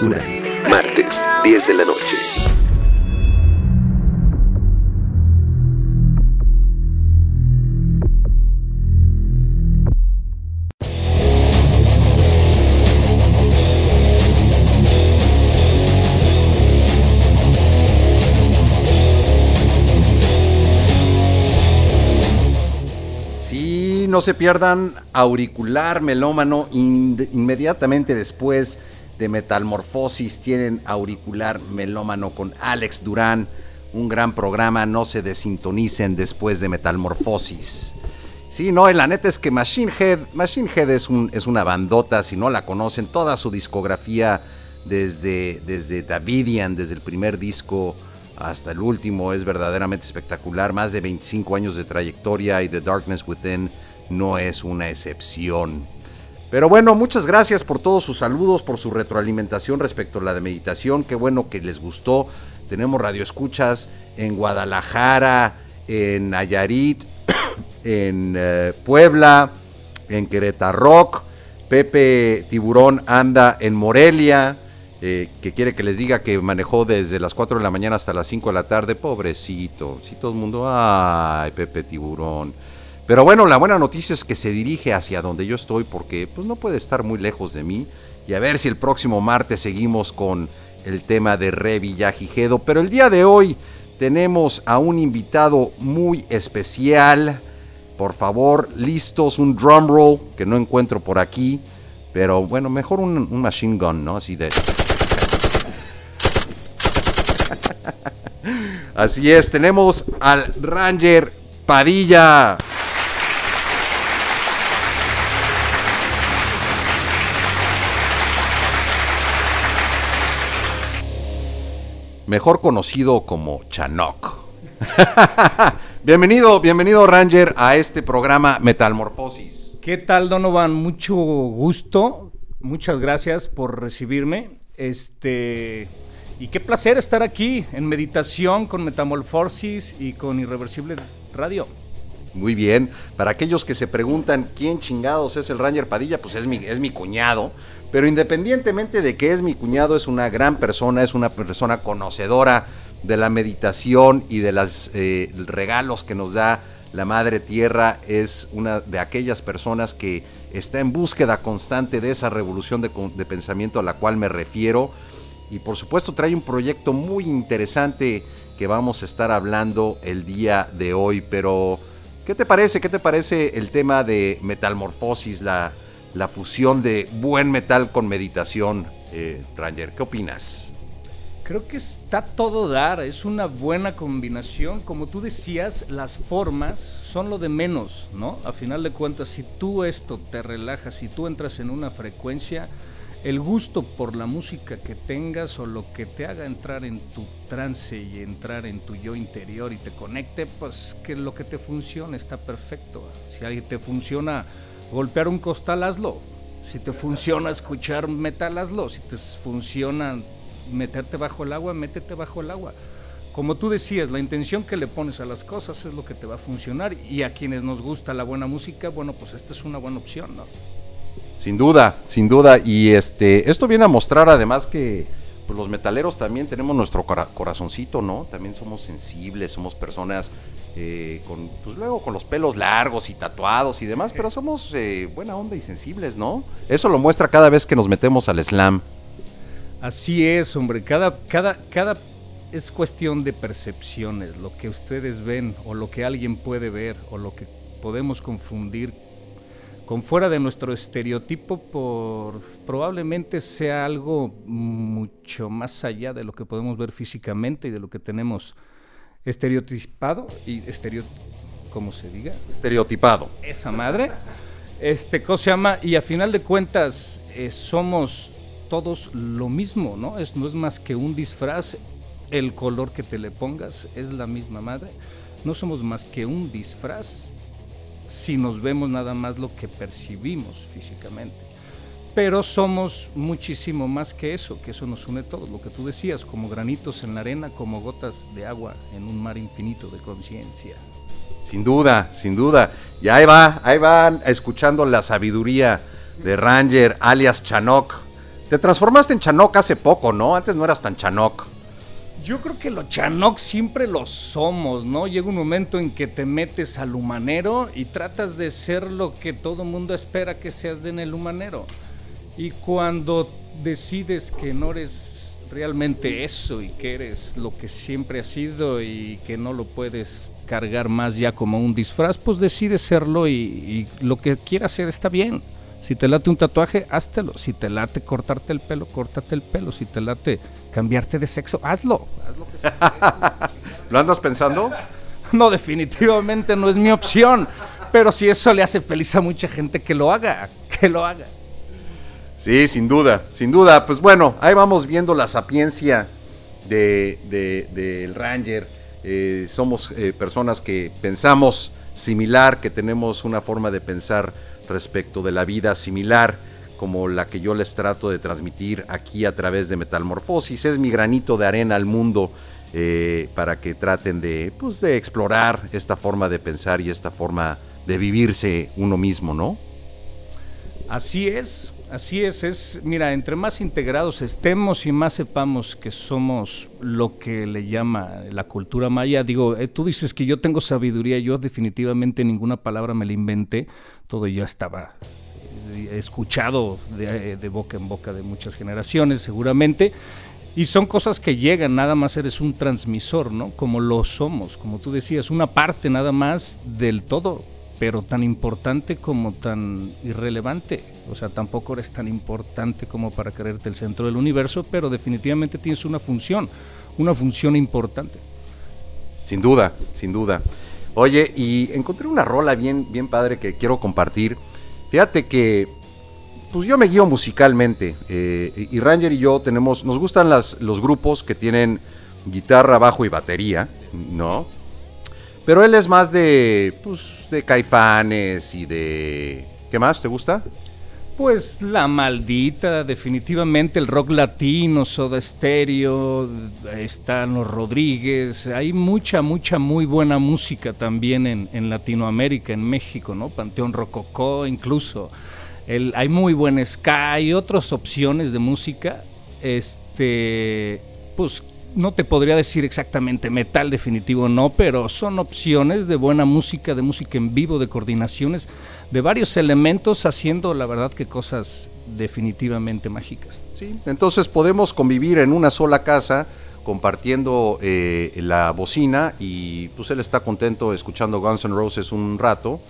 Martes, 10 de la noche. No se pierdan auricular melómano in- inmediatamente después de Metalmorfosis tienen auricular melómano con Alex Durán, un gran programa, no se desintonicen después de Metalmorfosis. Sí, no, la neta es que Machine Head, Machine Head es, un, es una bandota, si no la conocen, toda su discografía desde, desde Davidian, desde el primer disco hasta el último, es verdaderamente espectacular. Más de 25 años de trayectoria y The Darkness Within no es una excepción. Pero bueno, muchas gracias por todos sus saludos, por su retroalimentación respecto a la de meditación. Qué bueno que les gustó. Tenemos radioescuchas en Guadalajara, en Nayarit, en eh, Puebla, en Querétaro. Pepe Tiburón anda en Morelia, eh, que quiere que les diga que manejó desde las 4 de la mañana hasta las 5 de la tarde. Pobrecito, si todo el mundo, ay, Pepe Tiburón. Pero bueno, la buena noticia es que se dirige hacia donde yo estoy porque pues no puede estar muy lejos de mí. Y a ver si el próximo martes seguimos con el tema de Re Villagigedo. Pero el día de hoy tenemos a un invitado muy especial. Por favor, listos, un drum roll que no encuentro por aquí. Pero bueno, mejor un, un machine gun, ¿no? Así de... Así es, tenemos al Ranger Padilla. Mejor conocido como Chanok. bienvenido, bienvenido Ranger a este programa Metalmorfosis. ¿Qué tal, Donovan? Mucho gusto. Muchas gracias por recibirme. Este. Y qué placer estar aquí en meditación con Metamorfosis y con Irreversible Radio. Muy bien. Para aquellos que se preguntan quién chingados es el Ranger Padilla, pues es mi, es mi cuñado. Pero independientemente de que es mi cuñado, es una gran persona, es una persona conocedora de la meditación y de los regalos que nos da la Madre Tierra. Es una de aquellas personas que está en búsqueda constante de esa revolución de, de pensamiento a la cual me refiero. Y por supuesto trae un proyecto muy interesante que vamos a estar hablando el día de hoy. Pero, ¿qué te parece? ¿Qué te parece el tema de metalmorfosis, la, la fusión de buen metal con meditación, eh, Ranger? ¿Qué opinas? Creo que está todo dar, es una buena combinación. Como tú decías, las formas son lo de menos, ¿no? A final de cuentas, si tú esto te relajas, si tú entras en una frecuencia, el gusto por la música que tengas o lo que te haga entrar en tu trance y entrar en tu yo interior y te conecte, pues que lo que te funcione está perfecto. Si a te funciona golpear un costal, hazlo. Si te funciona escuchar metal, hazlo. Si te funciona meterte bajo el agua, métete bajo el agua. Como tú decías, la intención que le pones a las cosas es lo que te va a funcionar y a quienes nos gusta la buena música, bueno, pues esta es una buena opción, ¿no? Sin duda, sin duda. Y este, esto viene a mostrar además que pues, los metaleros también tenemos nuestro cora corazoncito, ¿no? También somos sensibles, somos personas eh, con, pues luego con los pelos largos y tatuados y demás, pero somos eh, buena onda y sensibles, ¿no? Eso lo muestra cada vez que nos metemos al slam. Así es, hombre. Cada, cada, cada es cuestión de percepciones. Lo que ustedes ven o lo que alguien puede ver o lo que podemos confundir con fuera de nuestro estereotipo por probablemente sea algo mucho más allá de lo que podemos ver físicamente y de lo que tenemos estereotipado y estereo ¿cómo se diga? Estereotipado. Esa madre. Este, ¿cómo se llama? Y a final de cuentas eh, somos todos lo mismo, ¿no? Es, no es más que un disfraz, el color que te le pongas es la misma madre. No somos más que un disfraz si nos vemos nada más lo que percibimos físicamente. pero somos muchísimo más que eso, que eso nos une todos, lo que tú decías, como granitos en la arena, como gotas de agua en un mar infinito de conciencia. Sin duda, sin duda. Y ahí va, ahí van escuchando la sabiduría de Ranger, alias Chanok. Te transformaste en Chanok hace poco, ¿no? Antes no eras tan Chanok. Yo creo que los Chanok siempre lo somos, ¿no? Llega un momento en que te metes al humanero y tratas de ser lo que todo mundo espera que seas de en el humanero. Y cuando decides que no eres realmente eso y que eres lo que siempre has sido y que no lo puedes cargar más ya como un disfraz, pues decides serlo y, y lo que quieras hacer está bien. Si te late un tatuaje, háztelo. Si te late cortarte el pelo, córtate el pelo. Si te late cambiarte de sexo, hazlo. Haz lo que sea. ¿Lo andas pensando? No, definitivamente no es mi opción. Pero si eso le hace feliz a mucha gente, que lo haga, que lo haga. Sí, sin duda, sin duda. Pues bueno, ahí vamos viendo la sapiencia de, de- del Ranger. Eh, somos eh, personas que pensamos similar, que tenemos una forma de pensar respecto de la vida similar, como la que yo les trato de transmitir aquí a través de Metalmorfosis. Es mi granito de arena al mundo eh, para que traten de, pues, de explorar esta forma de pensar y esta forma de vivirse uno mismo, ¿no? Así es, así es, es, mira, entre más integrados estemos y más sepamos que somos lo que le llama la cultura maya, digo, eh, tú dices que yo tengo sabiduría, yo definitivamente ninguna palabra me la inventé, todo ya estaba eh, escuchado de, de boca en boca de muchas generaciones seguramente, y son cosas que llegan, nada más eres un transmisor, ¿no? Como lo somos, como tú decías, una parte nada más del todo, pero tan importante como tan irrelevante. O sea, tampoco eres tan importante como para creerte el centro del universo, pero definitivamente tienes una función, una función importante. Sin duda, sin duda. Oye, y encontré una rola bien, bien padre que quiero compartir. Fíjate que, pues yo me guío musicalmente. eh, y Ranger y yo tenemos, nos gustan las, los grupos que tienen guitarra, bajo y batería, ¿no? Pero él es más de, pues, de caifanes y de... ¿Qué más? ¿Te gusta? Pues la maldita, definitivamente el rock latino, Soda Stereo, están los Rodríguez, hay mucha, mucha muy buena música también en, en Latinoamérica, en México, ¿no? Panteón Rococó incluso. El, hay muy buen ska y otras opciones de música. Este, pues no te podría decir exactamente metal definitivo, no, pero son opciones de buena música, de música en vivo, de coordinaciones, de varios elementos haciendo la verdad que cosas definitivamente mágicas. Sí, entonces podemos convivir en una sola casa compartiendo eh, la bocina y pues él está contento escuchando Guns N' Roses un rato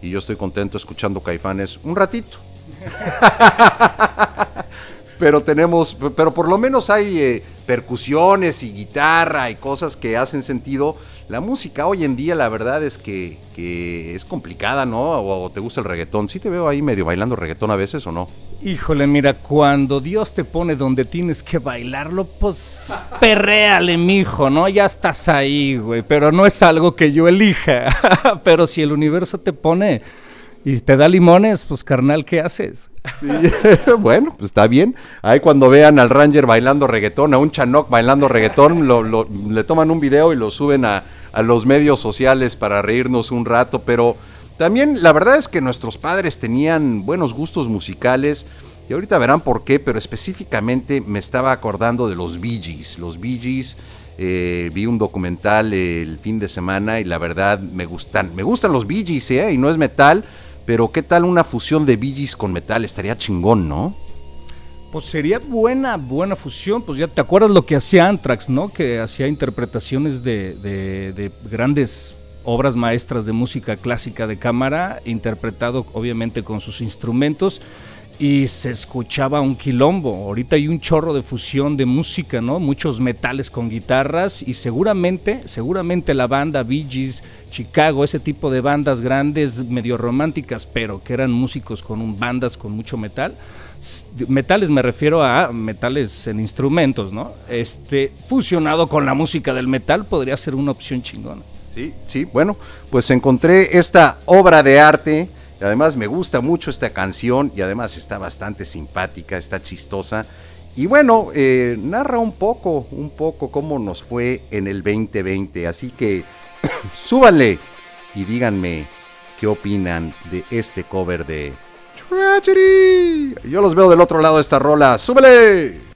y yo estoy contento escuchando Caifanes un ratito. pero tenemos, pero por lo menos hay eh, percusiones y guitarra y cosas que hacen sentido. La música hoy en día la verdad es que, que es complicada, ¿no? O, o te gusta el reggaetón. Sí te veo ahí medio bailando reggaetón a veces o no. Híjole, mira, cuando Dios te pone donde tienes que bailarlo, pues perréale, mijo, ¿no? Ya estás ahí, güey, pero no es algo que yo elija. pero si el universo te pone y te da limones, pues carnal, ¿qué haces? Sí, bueno, pues está bien. Ahí cuando vean al Ranger bailando reggaetón, a un Chanok bailando reggaetón, lo- le toman un video y lo suben a, a los medios sociales para reírnos un rato. Pero también la verdad es que nuestros padres tenían buenos gustos musicales. Y ahorita verán por qué, pero específicamente me estaba acordando de los Bee Gees. Los Bee Gees, eh, vi un documental el fin de semana y la verdad me gustan. Me gustan los Bee Gees, ¿eh? Y no es metal, pero ¿qué tal una fusión de Gees con metal? Estaría chingón, ¿no? Pues sería buena, buena fusión. Pues ya te acuerdas lo que hacía Anthrax, ¿no? Que hacía interpretaciones de grandes obras maestras de música clásica de cámara, interpretado obviamente con sus instrumentos. Y se escuchaba un quilombo. Ahorita hay un chorro de fusión de música, ¿no? Muchos metales con guitarras. Y seguramente, seguramente la banda Bee Gees, Chicago, ese tipo de bandas grandes, medio románticas, pero que eran músicos con un, bandas con mucho metal metales me refiero a metales en instrumentos, ¿no? Este, fusionado con la música del metal podría ser una opción chingona. Sí, sí, bueno, pues encontré esta obra de arte Y además me gusta mucho esta canción y además está bastante simpática, está chistosa. Y bueno, eh, narra un poco, un poco cómo nos fue en el 2020. Así que súbanle y díganme qué opinan de este cover de Tragedy. Yo los veo del otro lado de esta rola. ¡Súbele!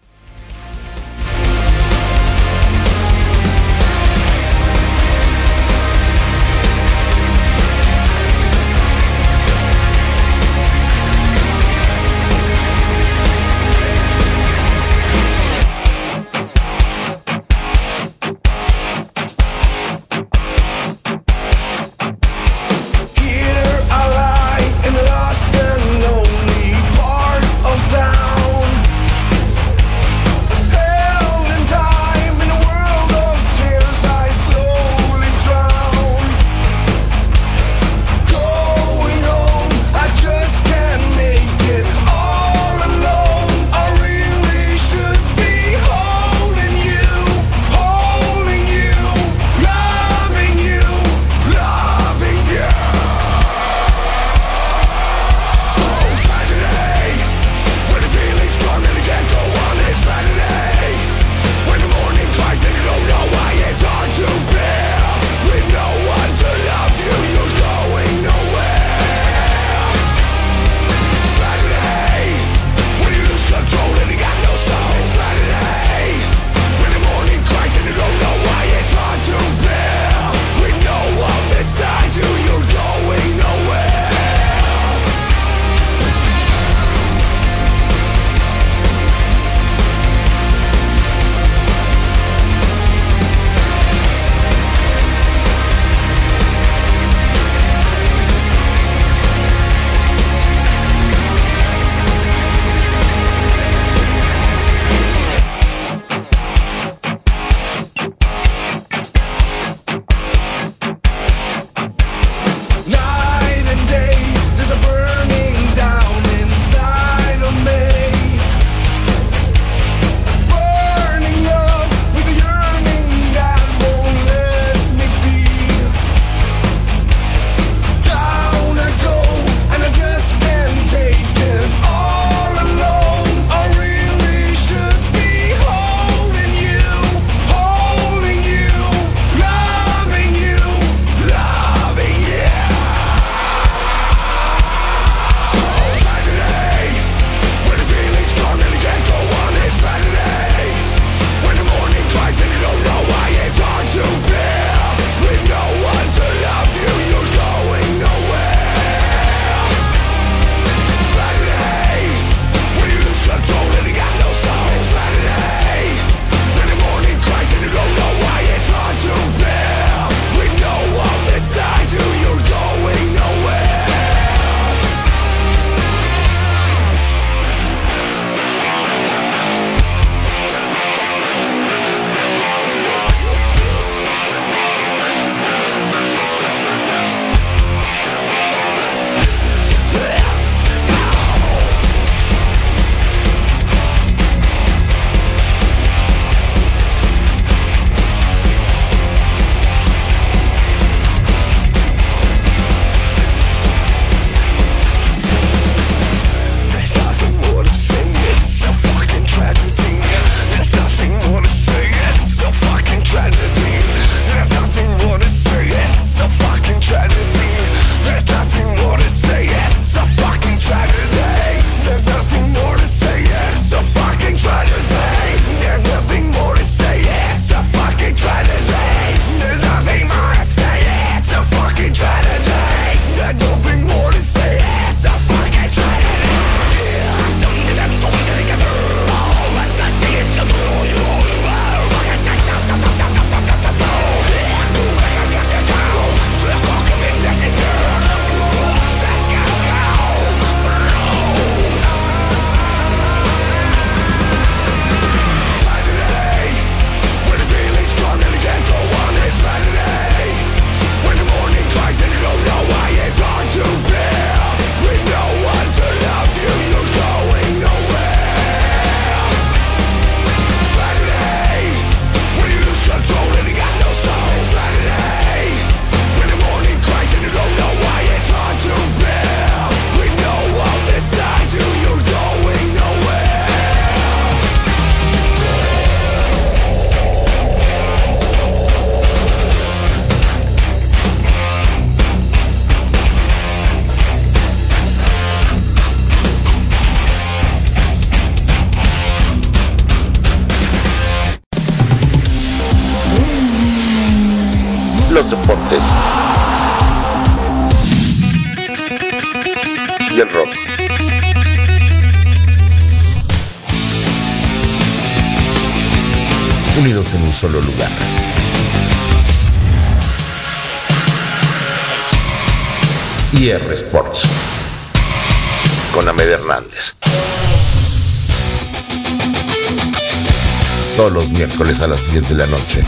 A las 10 de la noche.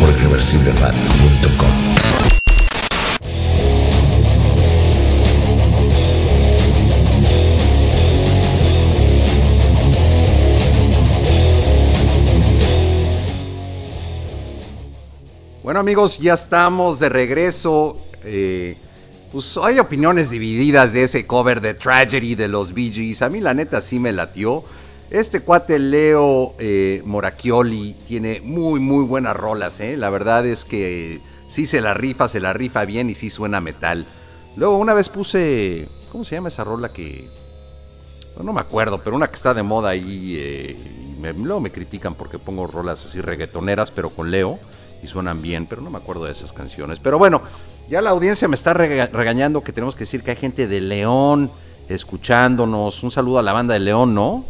Por irreversibleradio.com. Bueno amigos, ya estamos de regreso. Eh, pues hay opiniones divididas de ese cover de Tragedy de los Bee Gees. A mí la neta sí me latió. Este cuate Leo eh, Moracchioli tiene muy muy buenas rolas. ¿eh? La verdad es que sí se la rifa, se la rifa bien y sí suena metal. Luego una vez puse... ¿Cómo se llama esa rola que... No, me acuerdo, pero una que está de moda ahí. eh, y me- luego me critican porque pongo rolas así reggaetoneras, pero con Leo y suenan bien, pero no me acuerdo de esas canciones. Pero bueno, ya la audiencia me está rega- regañando que tenemos que decir que hay gente de León escuchándonos. Un saludo a la banda de León, ¿no?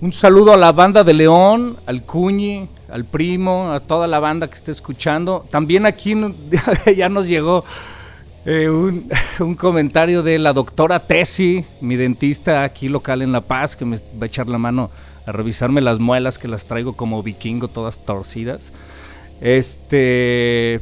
Un saludo a la banda de León, al Cuñi, al primo, a toda la banda que esté escuchando. También aquí ya nos llegó eh, un, comentario de la doctora Tessie, mi dentista aquí local en La Paz, que me va a echar la mano a revisarme las muelas que las traigo como vikingo todas torcidas. Este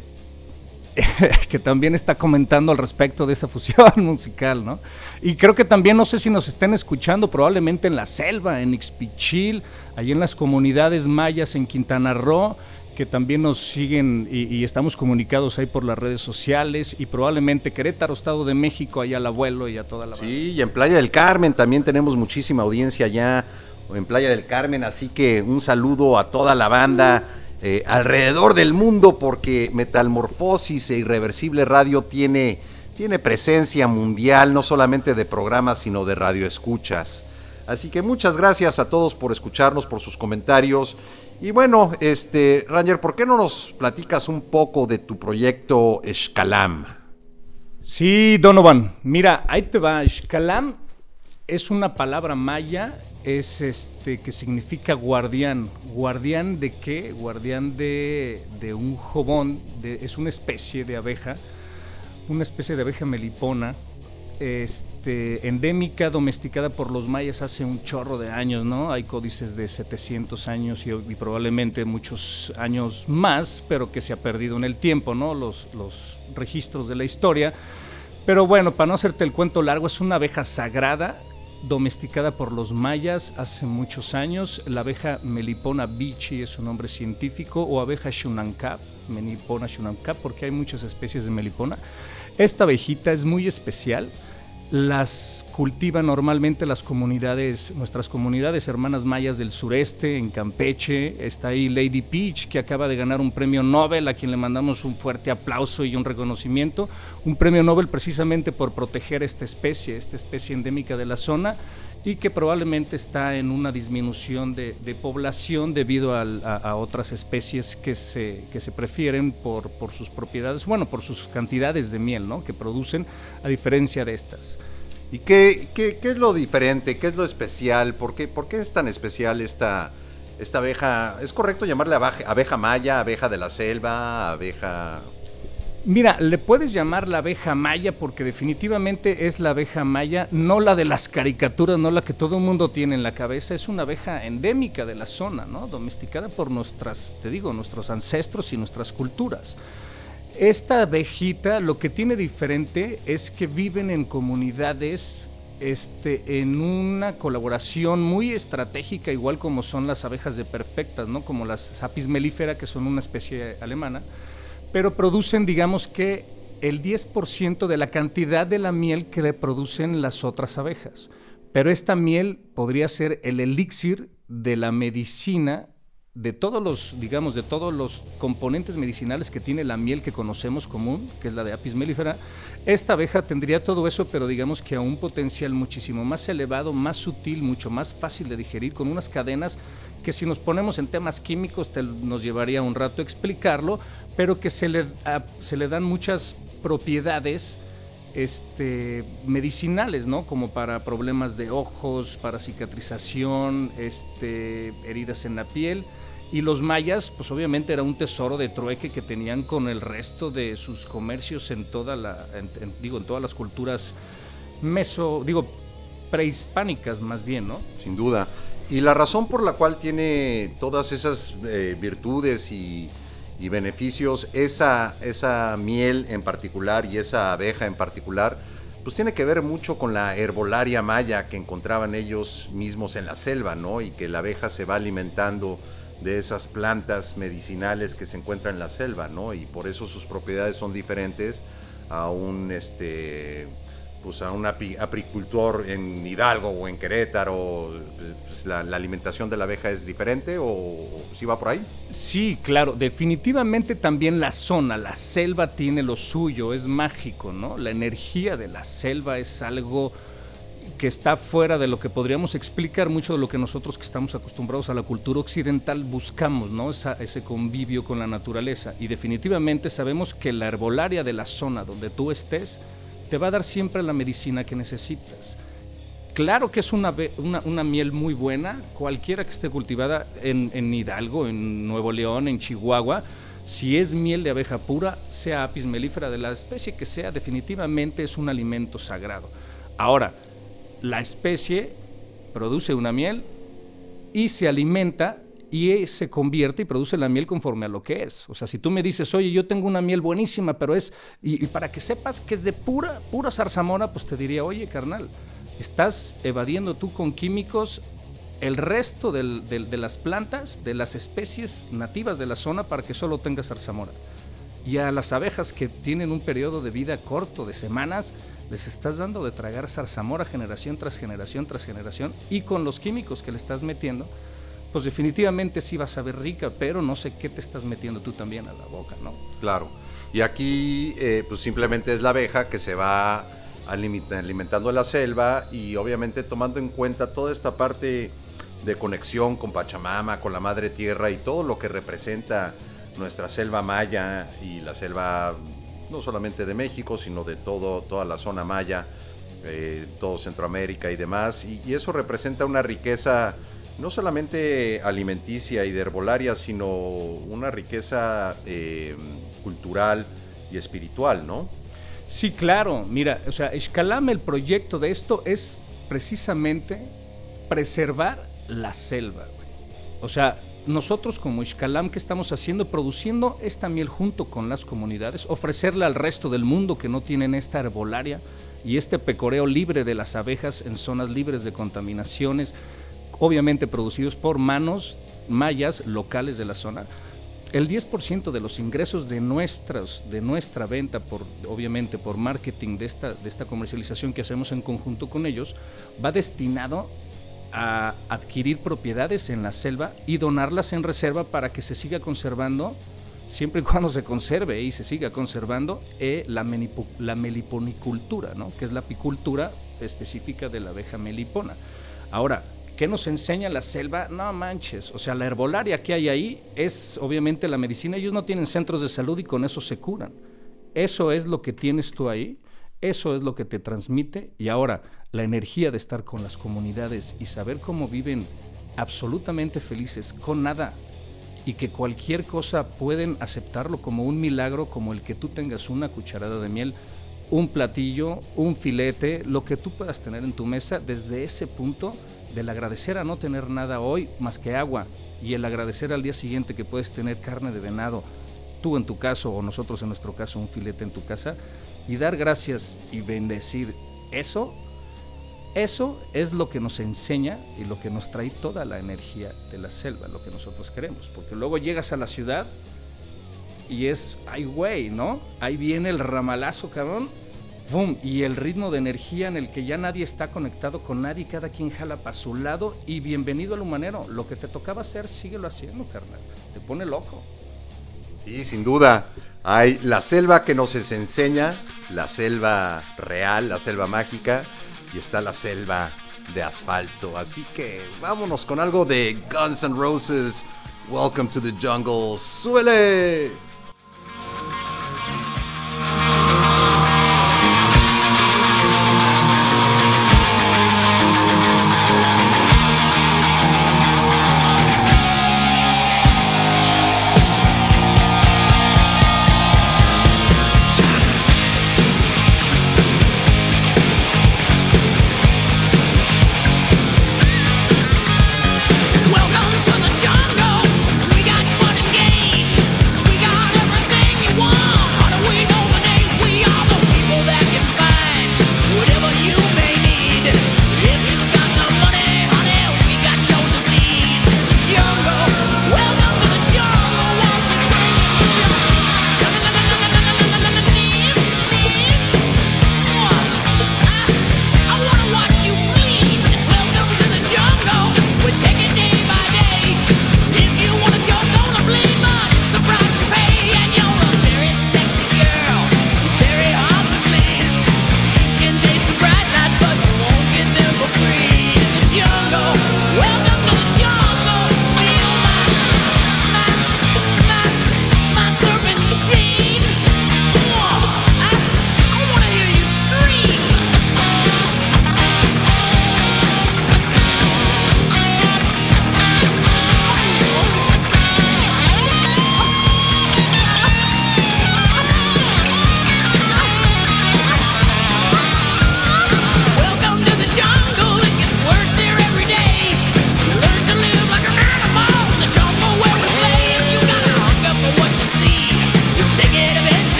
que también está comentando al respecto de esa fusión musical, ¿no? Y creo que también, no sé si nos estén escuchando, probablemente en la selva, en Ixpichil, ahí en las comunidades mayas en Quintana Roo, que también nos siguen y, estamos comunicados ahí por las redes sociales, y probablemente Querétaro, Estado de México, allá al abuelo y a toda la banda. Sí, y en Playa del Carmen también tenemos muchísima audiencia allá en Playa del Carmen, así que un saludo a toda la banda eh, alrededor del mundo porque Metalmorfosis e Irreversible Radio tiene, tiene presencia mundial, no solamente de programas, sino de radioescuchas. Así que muchas gracias a todos por escucharnos, por sus comentarios. Y bueno, este, Ranger, ¿por qué no nos platicas un poco de tu proyecto Escalam? Sí, Donovan. Mira, ahí te va. Xcalam es una palabra maya, es este que significa guardián. ¿Guardián de qué? Guardián de, de un jobón, es una especie de abeja, una especie de abeja melipona, este, endémica, domesticada por los mayas hace un chorro de años, ¿no? Hay códices de 700 años y, y probablemente muchos años más, pero que se ha perdido en el tiempo, ¿no? Los, los registros de la historia. Pero bueno, para no hacerte el cuento largo, es una abeja sagrada, domesticada por los mayas hace muchos años. La abeja Melipona bichi es su nombre científico, o abeja Shunankap, Melipona Shunankap, porque hay muchas especies de Melipona. Esta abejita es muy especial. Las cultivan normalmente las comunidades, nuestras comunidades hermanas mayas del sureste, en Campeche. Está ahí Lady Peach, que acaba de ganar un premio Nobel, a quien le mandamos un fuerte aplauso y un reconocimiento. Un premio Nobel precisamente por proteger esta especie, esta especie endémica de la zona y que probablemente está en una disminución de, población debido a, a otras especies que se, que se prefieren por, por sus propiedades, bueno, por sus cantidades de miel ¿no? que producen, a diferencia de estas. ¿Y qué, qué, qué es lo diferente? ¿Qué es lo especial? ¿Por qué, es tan especial esta, esta abeja? ¿Es correcto llamarle abeja, abeja maya, abeja de la selva, abeja... Mira, le puedes llamar la abeja maya porque definitivamente es la abeja maya, no la de las caricaturas, no la que todo el mundo tiene en la cabeza, es una abeja endémica de la zona, ¿no? Domesticada por nuestras, te digo, nuestros ancestros y nuestras culturas. Esta abejita lo que tiene diferente es que viven en comunidades este, en una colaboración muy estratégica, igual como son las abejas de perfectas, ¿no? como las Apis mellifera, que son una especie alemana, pero producen, digamos que, el 10% de la cantidad de la miel que le producen las otras abejas. Pero esta miel podría ser el elixir de la medicina de todos los, digamos, de todos los componentes medicinales que tiene la miel que conocemos común, que es la de Apis mellifera, esta abeja tendría todo eso, pero digamos que a un potencial muchísimo más elevado, más sutil, mucho más fácil de digerir, con unas cadenas que si nos ponemos en temas químicos te- nos llevaría un rato explicarlo, pero que se le, se le dan muchas propiedades este, medicinales, ¿no? Como para problemas de ojos, para cicatrización, este, heridas en la piel. Y los mayas, pues obviamente era un tesoro de trueque que tenían con el resto de sus comercios en toda la, digo, en todas las culturas meso, digo, prehispánicas más bien, ¿no? Sin duda. Y la razón por la cual tiene todas esas eh, virtudes y, y beneficios, esa, esa miel en particular y esa abeja en particular, pues tiene que ver mucho con la herbolaria maya que encontraban ellos mismos en la selva, ¿no? Y que la abeja se va alimentando de esas plantas medicinales que se encuentran en la selva, ¿no? Y por eso sus propiedades son diferentes a un este pues a un api- apicultor en Hidalgo o en Querétaro, pues, la alimentación de la abeja es diferente o, si va por ahí? Sí, claro, definitivamente también la zona, la selva tiene lo suyo, es mágico, ¿no? La energía de la selva es algo que está fuera de lo que podríamos explicar mucho de lo que nosotros que estamos acostumbrados a la cultura occidental buscamos, ¿no? Ese convivio con la naturaleza. Y definitivamente sabemos que la herbolaria de la zona donde tú estés te va a dar siempre la medicina que necesitas. Claro que es una, una miel muy buena, cualquiera que esté cultivada en, en Hidalgo, en Nuevo León, en Chihuahua, si es miel de abeja pura, sea apis melífera de la especie que sea, definitivamente es un alimento sagrado. Ahora, la especie produce una miel y se alimenta y se convierte y produce la miel conforme a lo que es. O sea, si tú me dices, oye, yo tengo una miel buenísima, pero es, y, para que sepas que es de pura, pura zarzamora, pues te diría, oye, carnal, estás evadiendo tú con químicos el resto de las plantas, de las especies nativas de la zona, para que solo tengas zarzamora. Y a las abejas que tienen un periodo de vida corto, de semanas, les estás dando de tragar zarzamora generación tras generación tras generación y con los químicos que le estás metiendo, pues definitivamente sí vas a ver rica, pero no sé qué te estás metiendo tú también a la boca, ¿no? Claro. Y aquí, eh, pues simplemente es la abeja que se va alimenta- alimentando en la selva y obviamente tomando en cuenta toda esta parte de conexión con Pachamama, con la Madre Tierra y todo lo que representa nuestra selva maya y la selva no solamente de México, sino de todo, toda la zona maya, eh, todo Centroamérica y demás. Y, eso representa una riqueza no solamente alimenticia y de herbolaria, sino una riqueza eh, cultural y espiritual, ¿no? Sí, claro. Mira, o sea, Xcalam, el proyecto de esto es precisamente preservar la selva. O sea, nosotros como Xcalam, ¿qué estamos haciendo? Produciendo esta miel junto con las comunidades, ofrecerla al resto del mundo que no tienen esta herbolaria y este pecoreo libre de las abejas en zonas libres de contaminaciones, obviamente producidos por manos mayas locales de la zona. El 10% de los ingresos de, nuestras, de nuestra venta, por, obviamente por marketing de esta, de esta comercialización que hacemos en conjunto con ellos, va destinado a adquirir propiedades en la selva y donarlas en reserva para que se siga conservando, siempre y cuando se conserve y se siga conservando, eh, la, la meliponicultura, ¿no? que es la apicultura específica de la abeja melipona. Ahora, ¿qué nos enseña la selva? No manches, o sea, la herbolaria que hay ahí es obviamente la medicina. Ellos no tienen centros de salud y con eso se curan. Eso es lo que tienes tú ahí, eso es lo que te transmite y ahora la energía de estar con las comunidades y saber cómo viven absolutamente felices con nada y que cualquier cosa pueden aceptarlo como un milagro, como el que tú tengas una cucharada de miel, un platillo, un filete, lo que tú puedas tener en tu mesa desde ese punto del agradecer a no tener nada hoy más que agua y el agradecer al día siguiente que puedes tener carne de venado, tú en tu caso o nosotros en nuestro caso un filete en tu casa y dar gracias y bendecir eso, eso es lo que nos enseña y lo que nos trae toda la energía de la selva, lo que nosotros queremos, porque luego llegas a la ciudad y es, ay güey, ¿no? Ahí viene el ramalazo, cabrón, ¡Bum! Y el ritmo de energía en el que ya nadie está conectado con nadie, cada quien jala para su lado y bienvenido al humanero. Lo que te tocaba hacer, síguelo haciendo, carnal. Te pone loco. Sí, sin duda. Hay la selva que nos enseña, la selva real, la selva mágica, y está la selva de asfalto. Así que vámonos con algo de Guns N' Roses. Welcome to the jungle. ¡Súbele!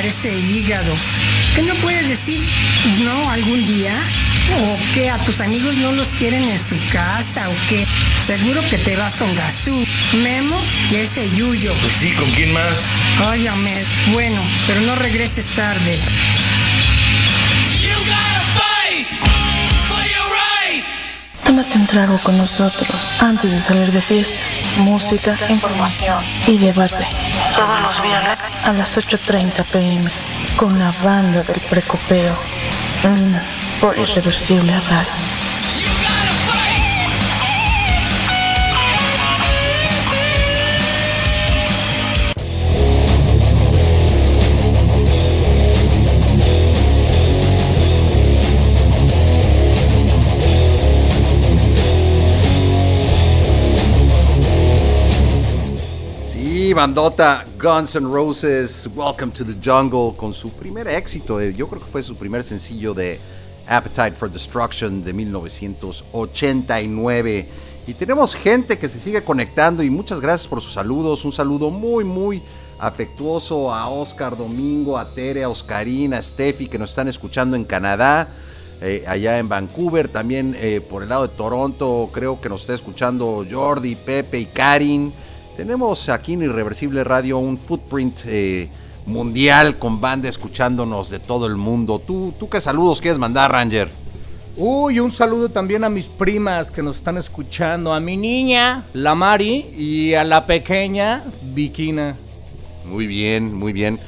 parece el hígado, que no puedes decir no algún día o que a tus amigos no los quieren en su casa o que seguro que te vas con Gazú, Memo y ese Yuyo. Pues sí, ¿con quién más? Ay, Ahmed, bueno, pero no regreses tarde. Tómate un trago con nosotros antes de salir de fiesta. Música, información y debate. Todos los viernes a las 8.30 pm con la banda del precopeo. Mm, por Irreversible Radio. Bandota, Guns N' Roses, Welcome to the Jungle, con su primer éxito, eh, yo creo que fue su primer sencillo de Appetite for Destruction de 1989. Y tenemos gente que se sigue conectando y muchas gracias por sus saludos. Un saludo muy, muy afectuoso a Oscar Domingo, a Tere, a Oscarina, a Steffi que nos están escuchando en Canadá, eh, allá en Vancouver, también eh, por el lado de Toronto, creo que nos está escuchando Jordi, Pepe y Karin. Tenemos aquí en Irreversible Radio un footprint eh, mundial con banda escuchándonos de todo el mundo. ¿Tú, ¿Tú qué saludos quieres mandar, Ranger? Uy, un saludo también a mis primas que nos están escuchando, a mi niña, la Mari, y a la pequeña, Vikina. Muy bien, muy bien.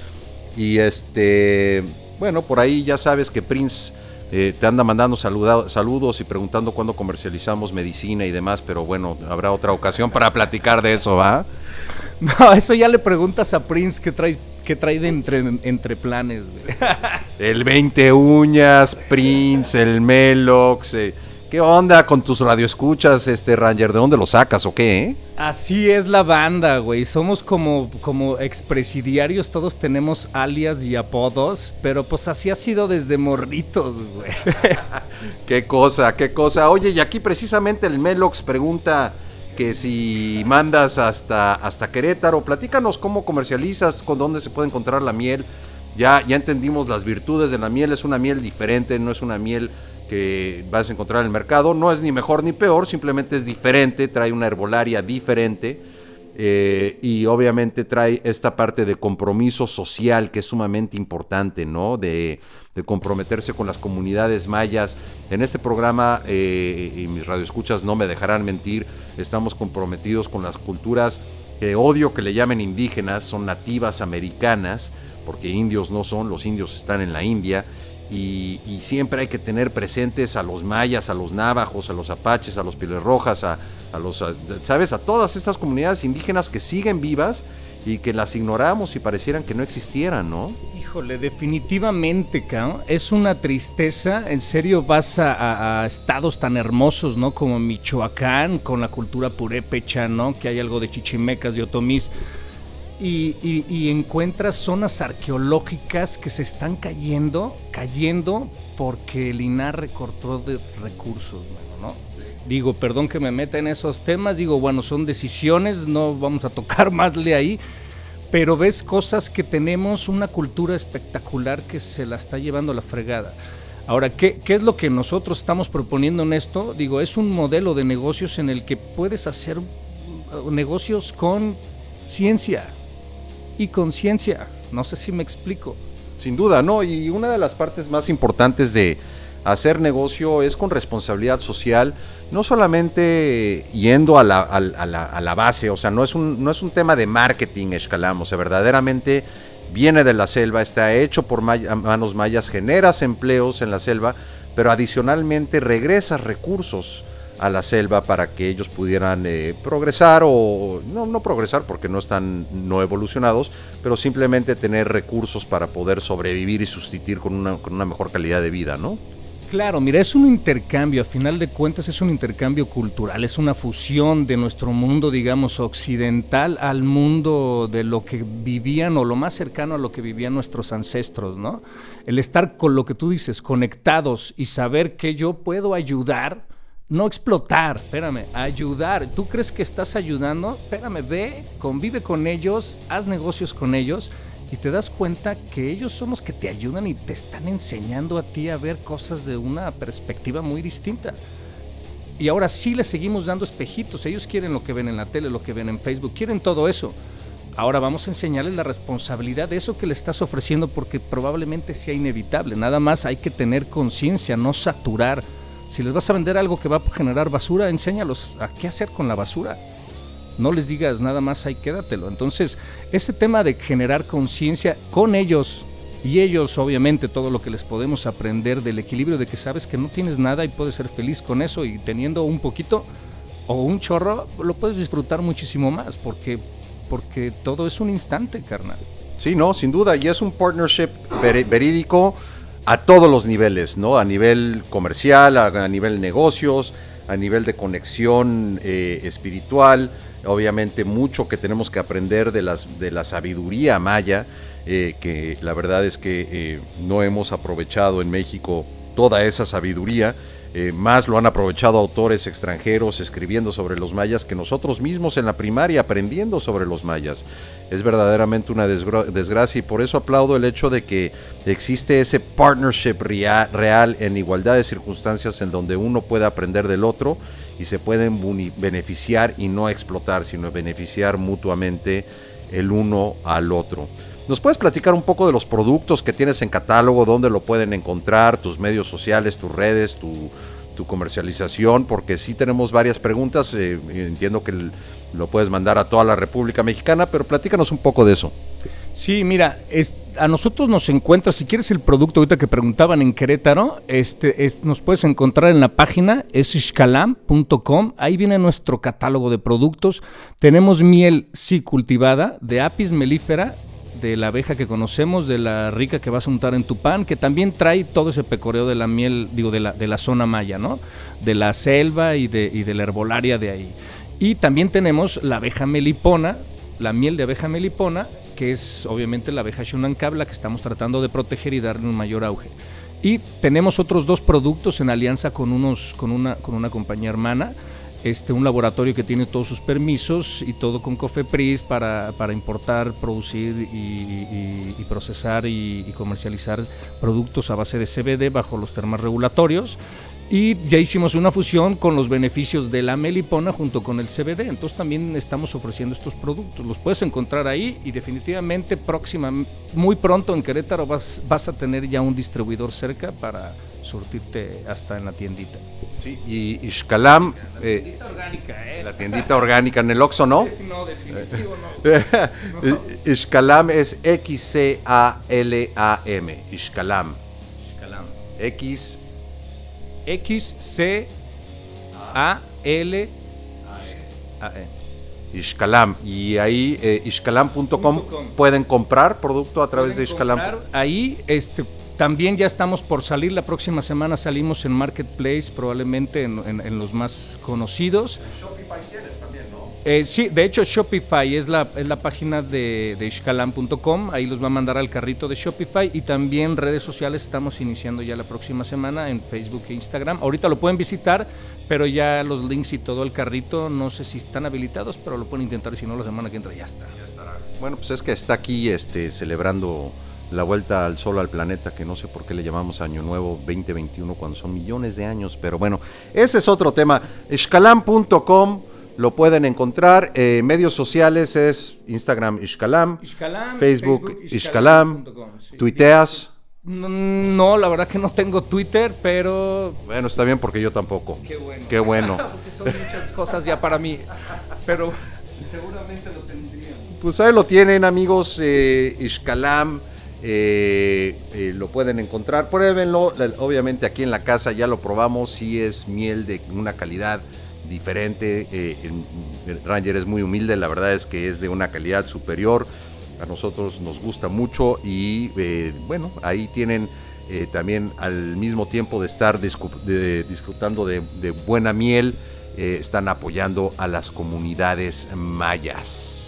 Y este, bueno, por ahí ya sabes que Prince eh, te anda mandando saludos y preguntando cuándo comercializamos medicina y demás, pero bueno, habrá otra ocasión para platicar de eso, ¿va? No, eso ya le preguntas a Prince qué trae, qué trae de entre, entre planes. güey. El 20 uñas, Prince, el Melox. eh, ¿Qué onda con tus radioescuchas, este Ranger? ¿De dónde lo sacas o qué? eh? Así es la banda, güey. Somos como, como expresidiarios, todos tenemos alias y apodos, pero pues así ha sido desde morritos, güey. Qué cosa, qué cosa. Oye, y aquí precisamente el Melox pregunta que si mandas hasta, hasta Querétaro, platícanos cómo comercializas, con dónde se puede encontrar la miel. Ya, ya entendimos las virtudes de la miel, es una miel diferente, no es una miel que vas a encontrar en el mercado, no es ni mejor ni peor, simplemente es diferente, trae una herbolaria diferente. eh, y obviamente trae esta parte de compromiso social que es sumamente importante, ¿no? De, comprometerse con las comunidades mayas. En este programa, eh, y mis radioescuchas no me dejarán mentir, estamos comprometidos con las culturas que odio que le llamen indígenas, son nativas americanas, porque indios no son, los indios están en la India. Y, y siempre hay que tener presentes a los mayas, a los navajos, a los apaches, a los pieles rojas, a, a los, ¿sabes? A todas estas comunidades indígenas que siguen vivas y que las ignoramos y parecieran que no existieran, ¿no? Híjole, definitivamente, cabrón. Es una tristeza. En serio, vas a, estados tan hermosos, ¿no? Como Michoacán, con la cultura purépecha, ¿no? Que hay algo de chichimecas, de otomís. Y, y- y encuentras zonas arqueológicas que se están cayendo, cayendo porque el INAR recortó de recursos, mano, ¿no? Digo, perdón que me meta en esos temas, digo, bueno, son decisiones, no vamos a tocar más de ahí, pero ves cosas que tenemos una cultura espectacular que se la está llevando a la fregada. Ahora, ¿qué, qué es lo que nosotros estamos proponiendo en esto? Digo, es un modelo de negocios en el que puedes hacer uh, negocios con ciencia conciencia. No sé si me explico. Sin duda, ¿no? Y una de las partes más importantes de hacer negocio es con responsabilidad social, no solamente yendo a la, a la- a la base, o sea, no es, un, no es un tema de marketing, escalamos, o sea, verdaderamente viene de la selva, está hecho por manos mayas, generas empleos en la selva, pero adicionalmente regresas recursos a la selva para que ellos pudieran eh, progresar o no, no progresar porque no están no evolucionados, pero simplemente tener recursos para poder sobrevivir y sustituir con una, con una mejor calidad de vida, ¿no? Claro, mira, es un intercambio, a final de cuentas es un intercambio cultural, es una fusión de nuestro mundo, digamos, occidental al mundo de lo que vivían o lo más cercano a lo que vivían nuestros ancestros, ¿no? El estar con lo que tú dices, conectados y saber que yo puedo ayudar, no explotar, espérame, ayudar. ¿Tú crees que estás ayudando? Espérame, ve, convive con ellos, haz negocios con ellos y te das cuenta que ellos son los que te ayudan y te están enseñando a ti a ver cosas de una perspectiva muy distinta. Y ahora sí les seguimos dando espejitos. Ellos quieren lo que ven en la tele, lo que ven en Facebook, quieren todo eso. Ahora vamos a enseñarles la responsabilidad de eso que le estás ofreciendo porque probablemente sea inevitable. Nada más hay que tener conciencia, no saturar. Si les vas a vender algo que va a generar basura, enséñalos a qué hacer con la basura. No les digas nada más, ahí quédatelo. Entonces, ese tema de generar conciencia con ellos y ellos, obviamente, todo lo que les podemos aprender del equilibrio de que sabes que no tienes nada y puedes ser feliz con eso y teniendo un poquito o un chorro, lo puedes disfrutar muchísimo más porque, porque todo es un instante, carnal. Sí, no, sin duda, y es un partnership verídico a todos los niveles, ¿no? A nivel comercial, a, nivel negocios, a nivel de conexión eh, espiritual, obviamente mucho que tenemos que aprender de, las, de la sabiduría maya, eh, que la verdad es que eh, no hemos aprovechado en México toda esa sabiduría. Eh, más lo han aprovechado autores extranjeros escribiendo sobre los mayas que nosotros mismos en la primaria aprendiendo sobre los mayas. Es verdaderamente una desgra- desgracia y por eso aplaudo el hecho de que existe ese partnership rea- real en igualdad de circunstancias en donde uno puede aprender del otro y se pueden beneficiar y no explotar, sino beneficiar mutuamente el uno al otro. ¿Nos puedes platicar un poco de los productos que tienes en catálogo, dónde lo pueden encontrar, tus medios sociales, tus redes, tu, comercialización? Porque sí tenemos varias preguntas, eh, entiendo que lo puedes mandar a toda la República Mexicana, pero platícanos un poco de eso. Sí, mira, a nosotros nos encuentras, si quieres el producto ahorita que preguntaban en Querétaro, este, es- nos puedes encontrar en la página, es ishkalam.com, ahí viene nuestro catálogo de productos. Tenemos miel, sí, cultivada, de apis melífera, de la abeja que conocemos, de la rica que vas a untar en tu pan, que también trae todo ese pecoreo de la miel, digo, de la, de la zona maya, ¿no? De la selva y de, y de la herbolaria de ahí. Y también tenemos la abeja melipona, la miel de abeja melipona, que es obviamente la abeja Shunankab, la que estamos tratando de proteger y darle un mayor auge. Y tenemos otros dos productos en alianza con, unos, con, una, con una compañía hermana, este, un laboratorio que tiene todos sus permisos y todo con COFEPRIS para, para importar, producir y, procesar y, y comercializar productos a base de CBD bajo los temas regulatorios. Y ya hicimos una fusión con los beneficios de la melipona junto con el CBD. Entonces también estamos ofreciendo estos productos. Los puedes encontrar ahí y definitivamente próxima, muy pronto en Querétaro vas, vas a tener ya un distribuidor cerca para surtirte hasta en la tiendita. Sí, y Ishkalam, eh, la tiendita orgánica en el Oxxo, ¿no? No, definitivo no. Ishkalam es X-C-A-L-A-M. Ishkalam. Ishkalam. X. X C A L A E. Ishkalam. Y ahí, eh, ishkalam.com, pueden comprar producto a través de Ishkalam. Ahí este, también ya estamos por salir. La próxima semana salimos en Marketplace, probablemente en, en- en los más conocidos. Eh, sí, de hecho Shopify es la, es la página de, de ahí los va a mandar al carrito de Shopify y también redes sociales estamos iniciando ya la próxima semana en Facebook e Instagram. Ahorita lo pueden visitar, pero ya los links y todo el carrito no sé si están habilitados, pero lo pueden intentar y si no la semana que entra ya está. Bueno, pues es que está aquí este, celebrando la vuelta al sol al planeta, que no sé por qué le llamamos Año Nuevo 2021 cuando son millones de años, pero bueno, ese es otro tema. Ishkalam.com lo pueden encontrar. eh, medios sociales es Instagram Ishkalam, Ishkalam, Facebook, Facebook, Ishkalam, ishkalam.com, sí. tuiteas. No, no, la verdad que no tengo Twitter, pero Bueno, está bien porque yo tampoco. Qué bueno. Qué bueno. Porque son muchas cosas ya para mí, pero seguramente lo tendría. Pues ahí lo tienen amigos, eh, Ishkalam, eh, eh, lo pueden encontrar, pruébenlo, obviamente aquí en la casa ya lo probamos, sí es miel de una calidad diferente, eh, el- el Ranger es muy humilde, la verdad es que es de una calidad superior, a nosotros nos gusta mucho y eh, bueno, ahí tienen eh, también al mismo tiempo de estar de- disfrutando de, buena miel, eh, están apoyando a las comunidades mayas.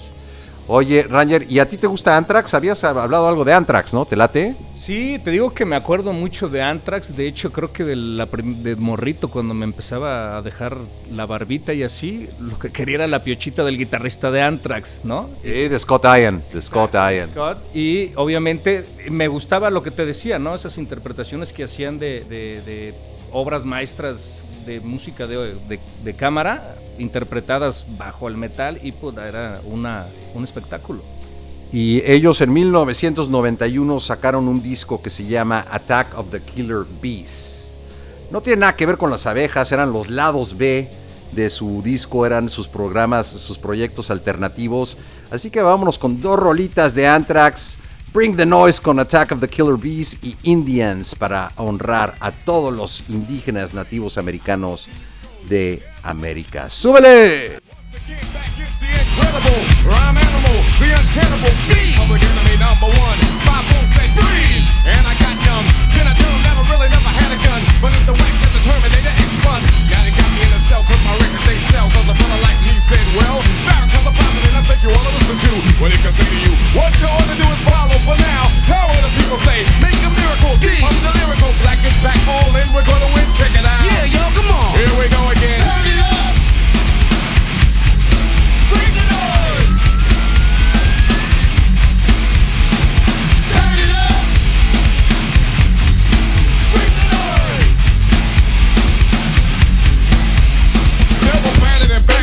Oye, Ranger, ¿y a ti te gusta Anthrax? Habías hablado algo de Anthrax, ¿no? ¿Te late? Sí, te digo que me acuerdo mucho de Anthrax. De hecho, creo que de, la prim- de morrito, cuando me empezaba a dejar la barbita y así, lo que quería era la piochita del guitarrista de Anthrax, ¿no? Eh, de Scott Ian, de Scott Ian. Scott, y obviamente me gustaba lo que te decía, ¿no? Esas interpretaciones que hacían de, de- de obras maestras de música de, de- de cámara, interpretadas bajo el metal, y pues era un espectáculo. Y ellos en 1991 sacaron un disco que se llama Attack of the Killer Bees. No tiene nada que ver con las abejas, eran los lados B de su disco eran sus programas, sus proyectos alternativos. Así que vámonos con dos rolitas de Anthrax. Bring the Noise con Attack of the Killer Bees y Indians para honrar a todos los indígenas nativos americanos de América. ¡Súbele! Incredible rhyme animal, the. Public enemy number one, five bones said freeze. And I got numb. Can I that I really never had a gun? But it's the wax that the Terminator X fun. Now they got me in a cell cause my records they sell. Cause a brother like me said, well, Farrakhan's a prophet and I think you wanna listen to what he can say to you. What you ought to do is follow for now. How will the people say? Make a miracle. I'm the lyrical. Black is back all in. We're gonna win. Check it out. Yeah, yo, come on. Here we go again. Turn it up.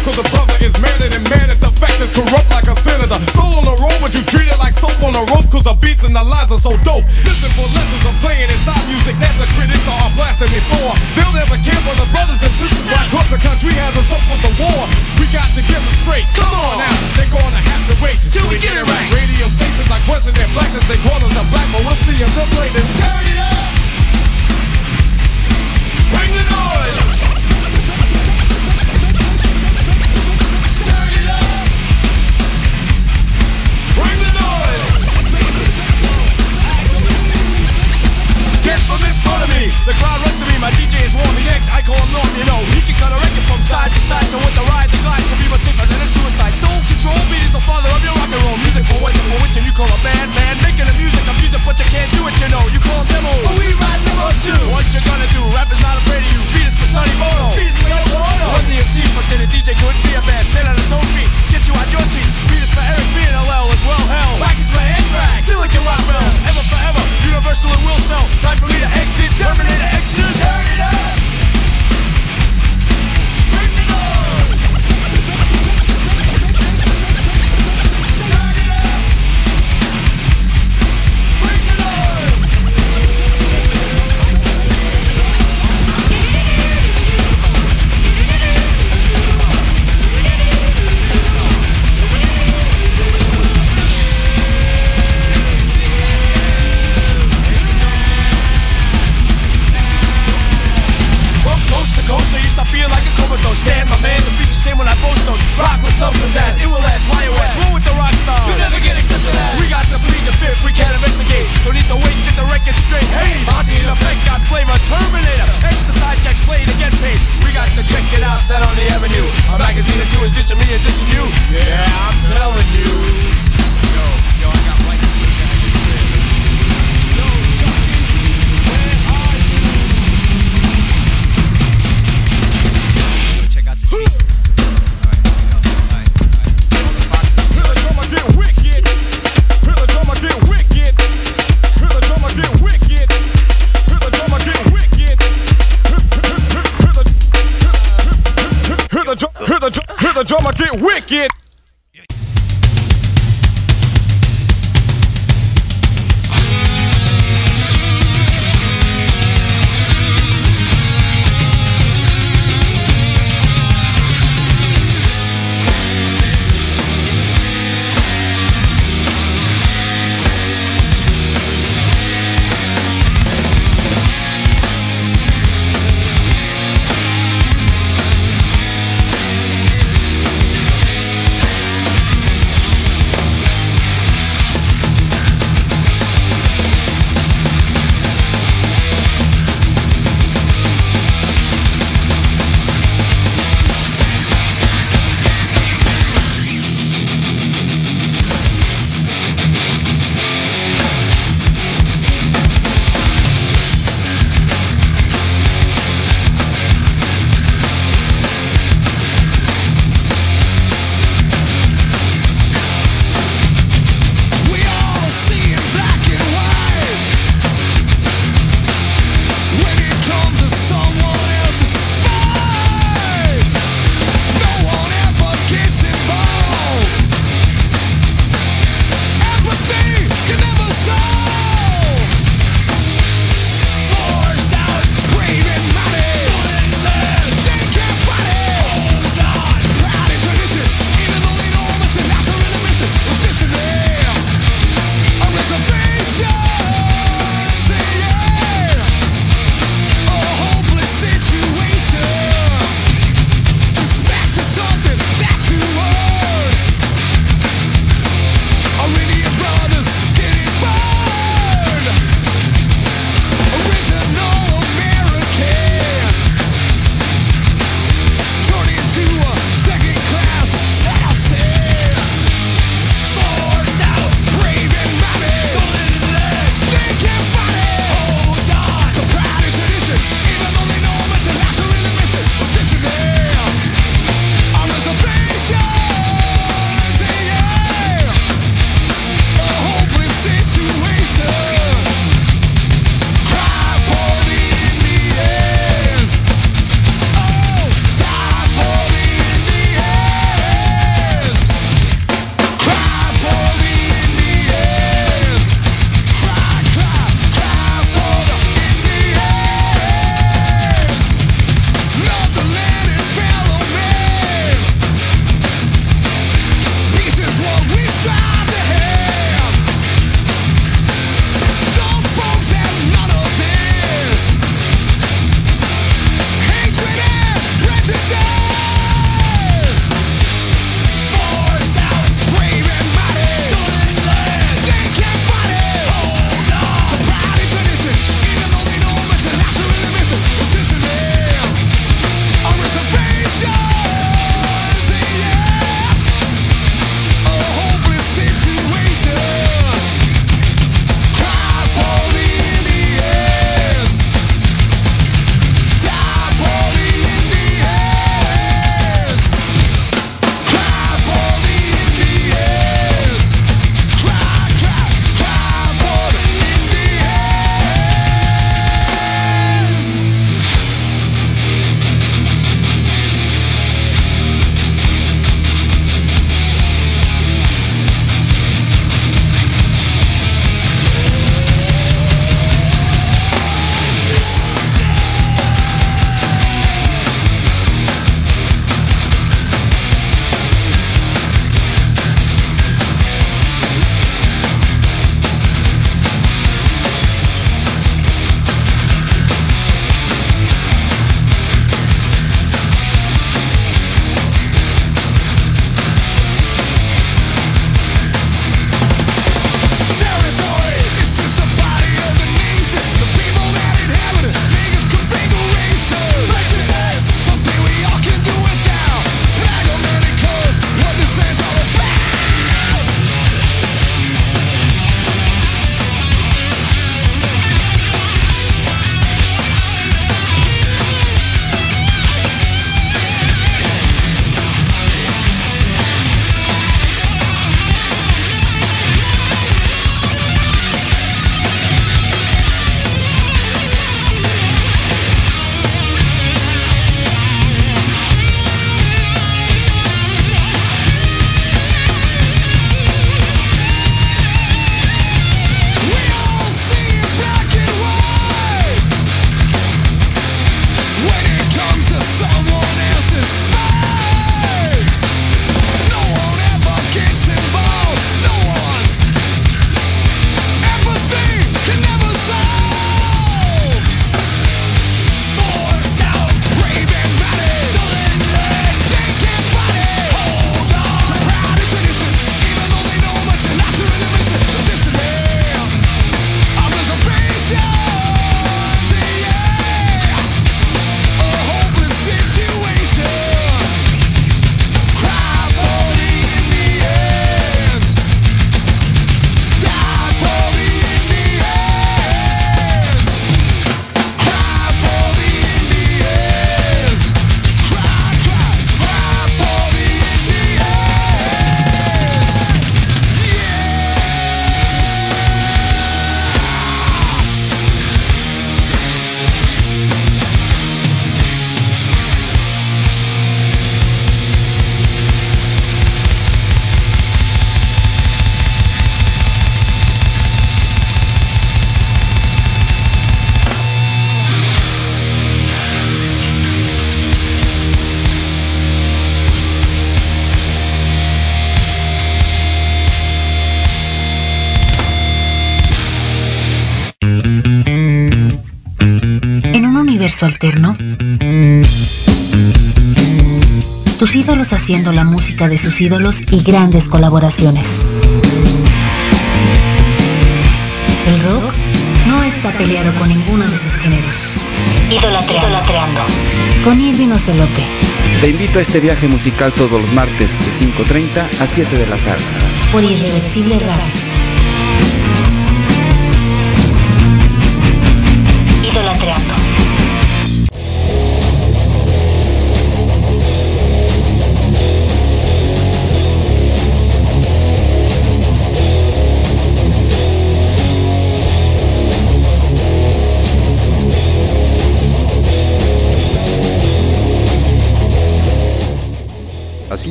Cause the brother is madder than mad at the fact it's corrupt like a senator. Soul on the road, but you treat it like soap on a rope cause the beats and the lines are so dope. Listen for lessons I'm saying inside music that the critics are blasting me for. They'll never care for the brothers and sisters why cause the country has us up with the war. We got to get them straight. Come on now, they're gonna have to wait till we get it right. Radio stations like question their blackness, they call us a black, but we'll see if they'll play this. Turn it up! Bring the noise! Get from in front of me. The crowd runs to me. My DJ is warm. He checks. I call him Norm. You know he can cut a record from side to side. So with the ride, the glide to be much safer than a suicide. Soul control beat is the father of your rock and roll music. For what for which and you call a bad man. Making the music, I'm music, but you can't do it. You know you call demos. But we ride demos too. What you gonna do? Rap is not afraid of you. Beat is for Sonny Bono. Beat is for Yoko Ono. Run the MC for say the DJ couldn't be a band. Stand on his own feet. Get you out your seat. Beat is for Eric B and LL as well. Hell, wax is for Anthrax. Still like your rock bell. Ever forever. Universal and will sell. Time for me to exit. Terminator exit. Turn it up. Feel like a comatose. Stand my man, the beats the same when I post those. Rock with some pizzazz, it will last. Why you ask? Roll with the rock star. You never get accepted as. We got to plead the fifth, we can't investigate. Don't need to wait, get the record straight. Hey, Bossy in effect, got flavor. Terminator, exercise checks, play to get paid. We got to check it out, that on the avenue. A magazine or two is dissing me and dissing you. Yeah, I'm telling you. Yo, yo, I got universo alterno? Tus ídolos haciendo la música de sus ídolos y grandes colaboraciones. El rock no está peleado con ninguno de sus géneros. Idolatreando. Idolatreando. Con Irving Ocelote. Te invito a este viaje musical todos los martes de 5.30 a 7 de la tarde. Por Irreversible Radio.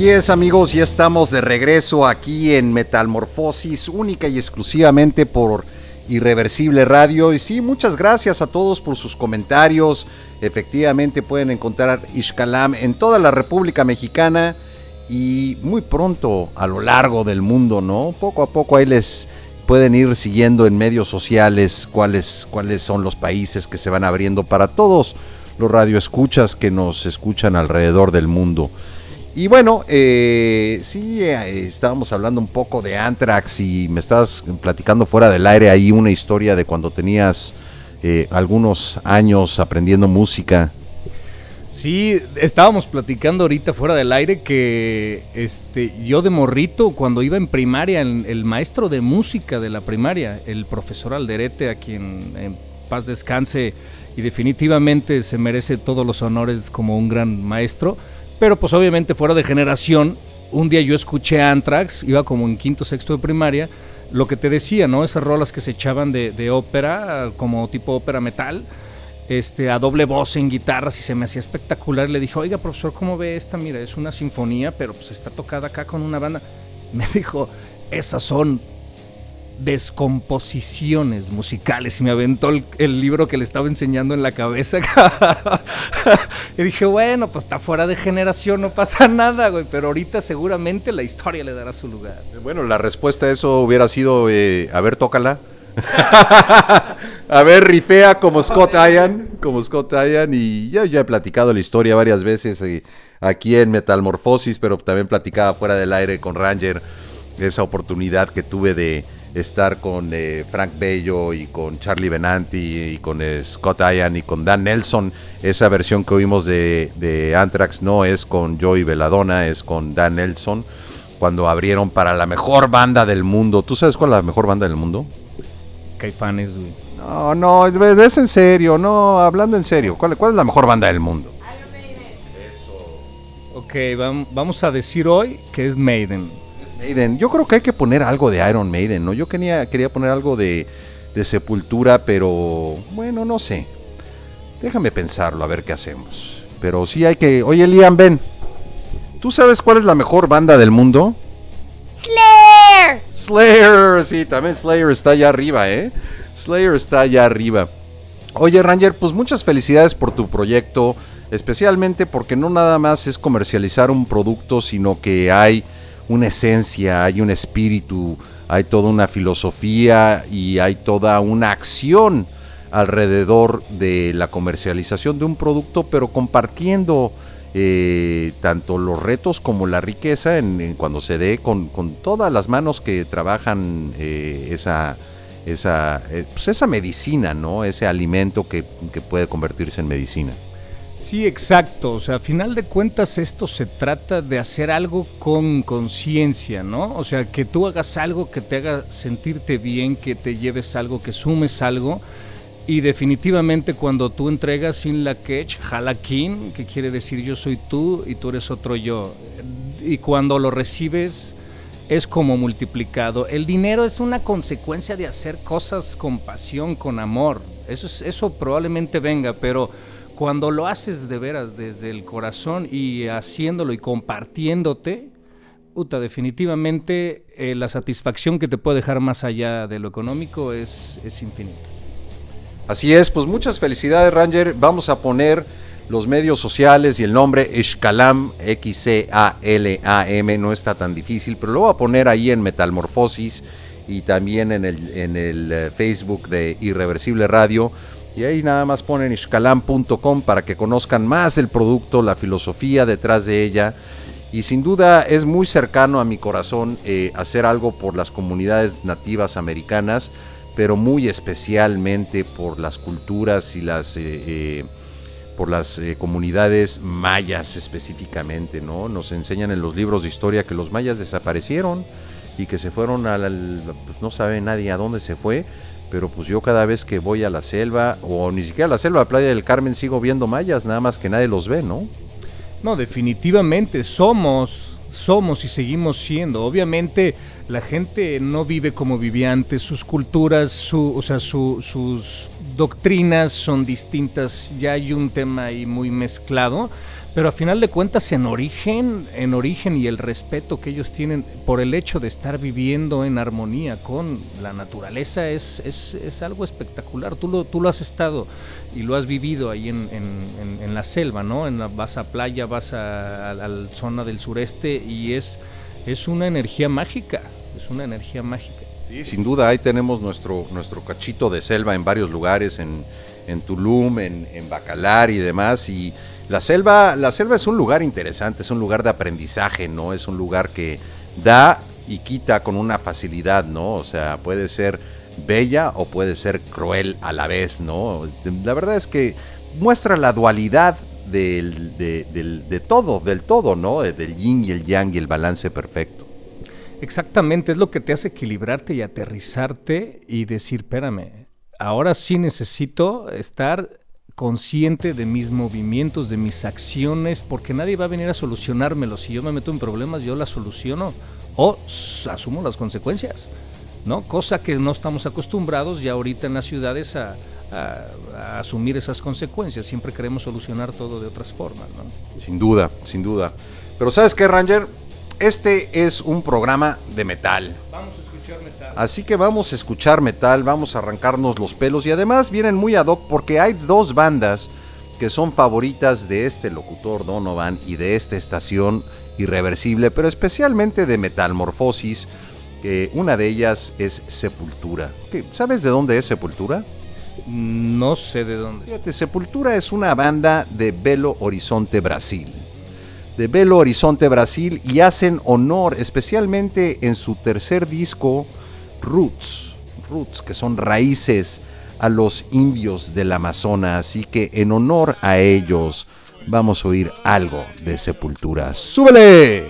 Así es amigos, ya estamos de regreso aquí en Metalmorfosis, única y exclusivamente por Irreversible Radio. Y sí, muchas gracias a todos por sus comentarios. Efectivamente pueden encontrar Ishkalam en toda la República Mexicana y muy pronto a lo largo del mundo, ¿no? Poco a poco ahí les pueden ir siguiendo en medios sociales cuáles, cuáles son los países que se van abriendo para todos los radioescuchas que nos escuchan alrededor del mundo. Y bueno, eh, sí, eh, estábamos hablando un poco de Anthrax y me estabas platicando fuera del aire ahí una historia de cuando tenías eh, algunos años aprendiendo música. Sí, estábamos platicando ahorita fuera del aire que este, yo de morrito, cuando iba en primaria, el maestro de música de la primaria, el profesor Alderete, a quien en paz descanse y definitivamente se merece todos los honores como un gran maestro, pero pues obviamente fuera de generación, un día yo escuché Anthrax, iba como en quinto, sexto de primaria, lo que te decía, ¿no? Esas rolas que se echaban de, de ópera, como tipo ópera metal, este, a doble voz en guitarras y se me hacía espectacular. Le dije, oiga, profesor, ¿cómo ve esta? Mira, es una sinfonía, pero pues está tocada acá con una banda. Me dijo, esas son descomposiciones musicales y me aventó el, el libro que le estaba enseñando en la cabeza. y dije, bueno, pues está fuera de generación, no pasa nada, güey, pero ahorita seguramente la historia le dará su lugar. Bueno, la respuesta a eso hubiera sido, eh, a ver, tócala. a ver, rifea como Scott Ian, como Scott Ian, y ya, ya he platicado la historia varias veces eh, aquí en Metalmorfosis, pero también platicaba fuera del aire con Ranger esa oportunidad que tuve de estar con eh, Frank Bello y con Charlie Benanti y con eh, Scott Ian y con Dan Nelson. Esa versión que oímos de, de Anthrax no es con Joey Belladonna, es con Dan Nelson. Cuando abrieron para la mejor banda del mundo. ¿Tú sabes cuál es la mejor banda del mundo? Caifanes, güey. No, no, es en serio, no, hablando en serio. ¿Cuál, cuál es la mejor banda del mundo? Ok, vam- vamos a decir hoy que es Maiden. Maiden. Yo creo que hay que poner algo de Iron Maiden, ¿no? Yo quería, quería poner algo de, de Sepultura, pero bueno, no sé. Déjame pensarlo, a ver qué hacemos. Pero sí hay que... Oye, Liam, ven. ¿Tú sabes cuál es la mejor banda del mundo? Slayer. Slayer, sí, también Slayer está allá arriba, ¿eh? Slayer está allá arriba. Oye, Ranger, pues muchas felicidades por tu proyecto, especialmente porque no nada más es comercializar un producto, sino que hay una esencia, hay un espíritu, hay toda una filosofía y hay toda una acción alrededor de la comercialización de un producto, pero compartiendo eh, tanto los retos como la riqueza en, cuando se dé con, con todas las manos que trabajan eh, esa, esa, eh, pues esa medicina, ¿no? Ese alimento que, que puede convertirse en medicina. Sí, exacto. O sea, a final de cuentas esto se trata de hacer algo con conciencia, ¿no? O sea, que tú hagas algo que te haga sentirte bien, que te lleves algo, que sumes algo. Y definitivamente cuando tú entregas sin la quech, halakin, que quiere decir yo soy tú y tú eres otro yo. Y cuando lo recibes es como multiplicado. El dinero es una consecuencia de hacer cosas con pasión, con amor. Eso, es, eso probablemente venga, pero cuando lo haces de veras desde el corazón y haciéndolo y compartiéndote, definitivamente eh, la satisfacción que te puede dejar más allá de lo económico es, es infinita. Así es, pues muchas felicidades Ranger. Vamos a poner los medios sociales y el nombre Escalam, X-C-A-L-A-M, no está tan difícil, pero lo voy a poner ahí en Metalmorfosis y también en el, en el eh, Facebook de Irreversible Radio Y ahí nada más ponen ishkalam.com para que conozcan más el producto, la filosofía detrás de ella. Y sin duda es muy cercano a mi corazón eh, hacer algo por las comunidades nativas americanas, pero muy especialmente por las culturas y las... eh, eh, por las eh, comunidades mayas específicamente, ¿no? Nos enseñan en los libros de historia que los mayas desaparecieron y que se fueron al, al- pues no sabe nadie a dónde se fue, pero pues yo cada vez que voy a la selva o ni siquiera a la selva, a Playa del Carmen sigo viendo mayas, nada más que nadie los ve, ¿no? No, definitivamente somos, somos y seguimos siendo. Obviamente la gente no vive como vivía antes, sus culturas, su, o sea, su- sus doctrinas son distintas, ya hay un tema ahí muy mezclado, pero a final de cuentas en origen, en origen y el respeto que ellos tienen por el hecho de estar viviendo en armonía con la naturaleza es, es, es algo espectacular. Tú lo, tú lo has estado y lo has vivido ahí en, en- en- la selva, ¿no? En la, vas a playa, vas a, a la zona del sureste y es, es una energía mágica, es una energía mágica. Sí, sin duda, ahí tenemos nuestro, nuestro cachito de selva en varios lugares, en, en Tulum, en, en Bacalar y demás. Y la selva, la selva es un lugar interesante, es un lugar de aprendizaje, ¿no? Es un lugar que da y quita con una facilidad, ¿no? O sea, puede ser bella o puede ser cruel a la vez, ¿no? La verdad es que muestra la dualidad del, de, de todo, del todo, ¿no? Del yin y el yang y el balance perfecto. Exactamente, es lo que te hace equilibrarte y aterrizarte y decir, espérame, ahora sí necesito estar consciente de mis movimientos, de mis acciones, porque nadie va a venir a solucionármelo. Si yo me meto en problemas, yo las soluciono o asumo las consecuencias, ¿no? Cosa que no estamos acostumbrados ya ahorita en las ciudades a, a- a asumir esas consecuencias. Siempre queremos solucionar todo de otras formas, ¿no? Sin duda, sin duda. Pero ¿sabes qué, Ranger? Este es un programa de metal. Vamos a. Así que vamos a escuchar metal, vamos a arrancarnos los pelos y además vienen muy ad hoc porque hay dos bandas que son favoritas de este locutor Donovan y de esta estación irreversible, pero especialmente de Metalmorfosis. que una de ellas es Sepultura. ¿Qué- ¿Sabes de dónde es Sepultura? No sé de dónde. Fíjate, Sepultura es una banda de Belo Horizonte, Brasil. De Belo Horizonte, Brasil, y hacen honor, especialmente en su tercer disco, Roots. Roots, que son raíces a los indios del Amazonas. Así que en honor a ellos, vamos a oír algo de Sepultura. ¡Súbele!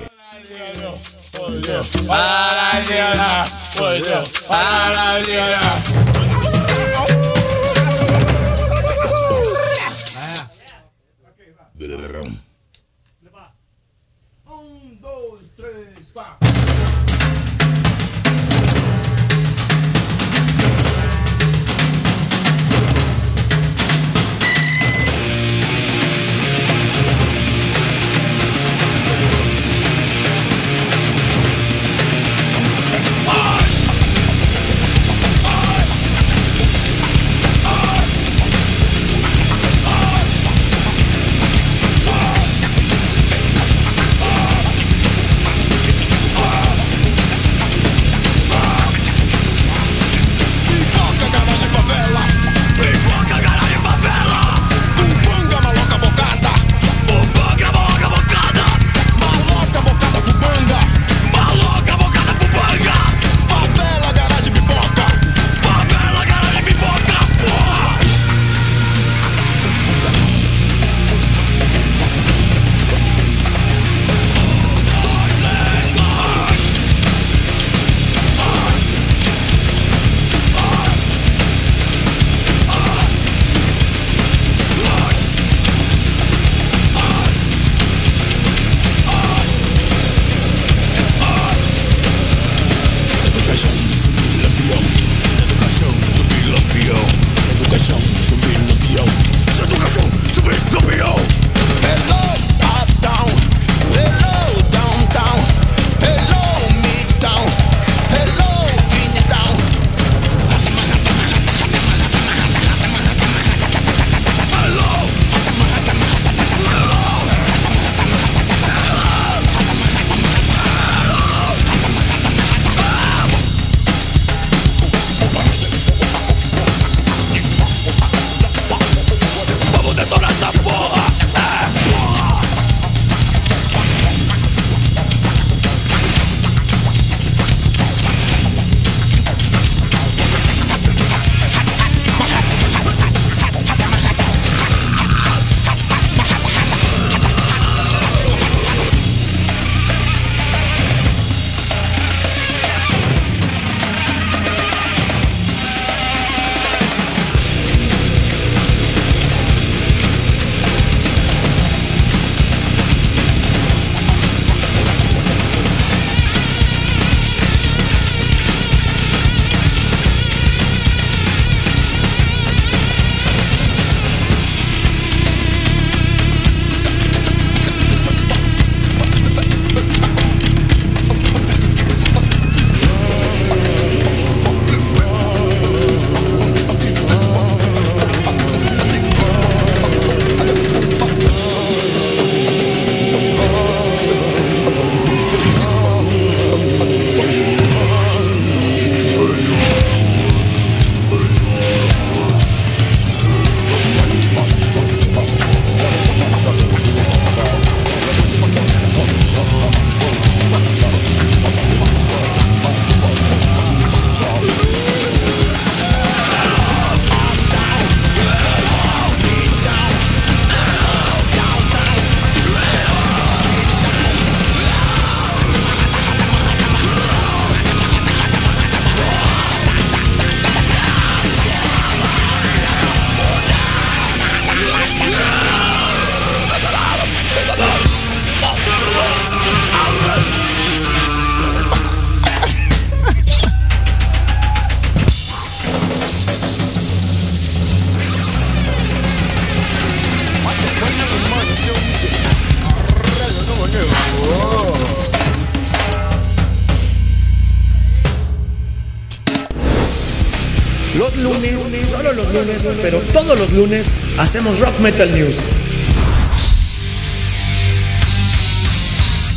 Lunes, solo los lunes, pero todos los lunes hacemos Rock Metal News.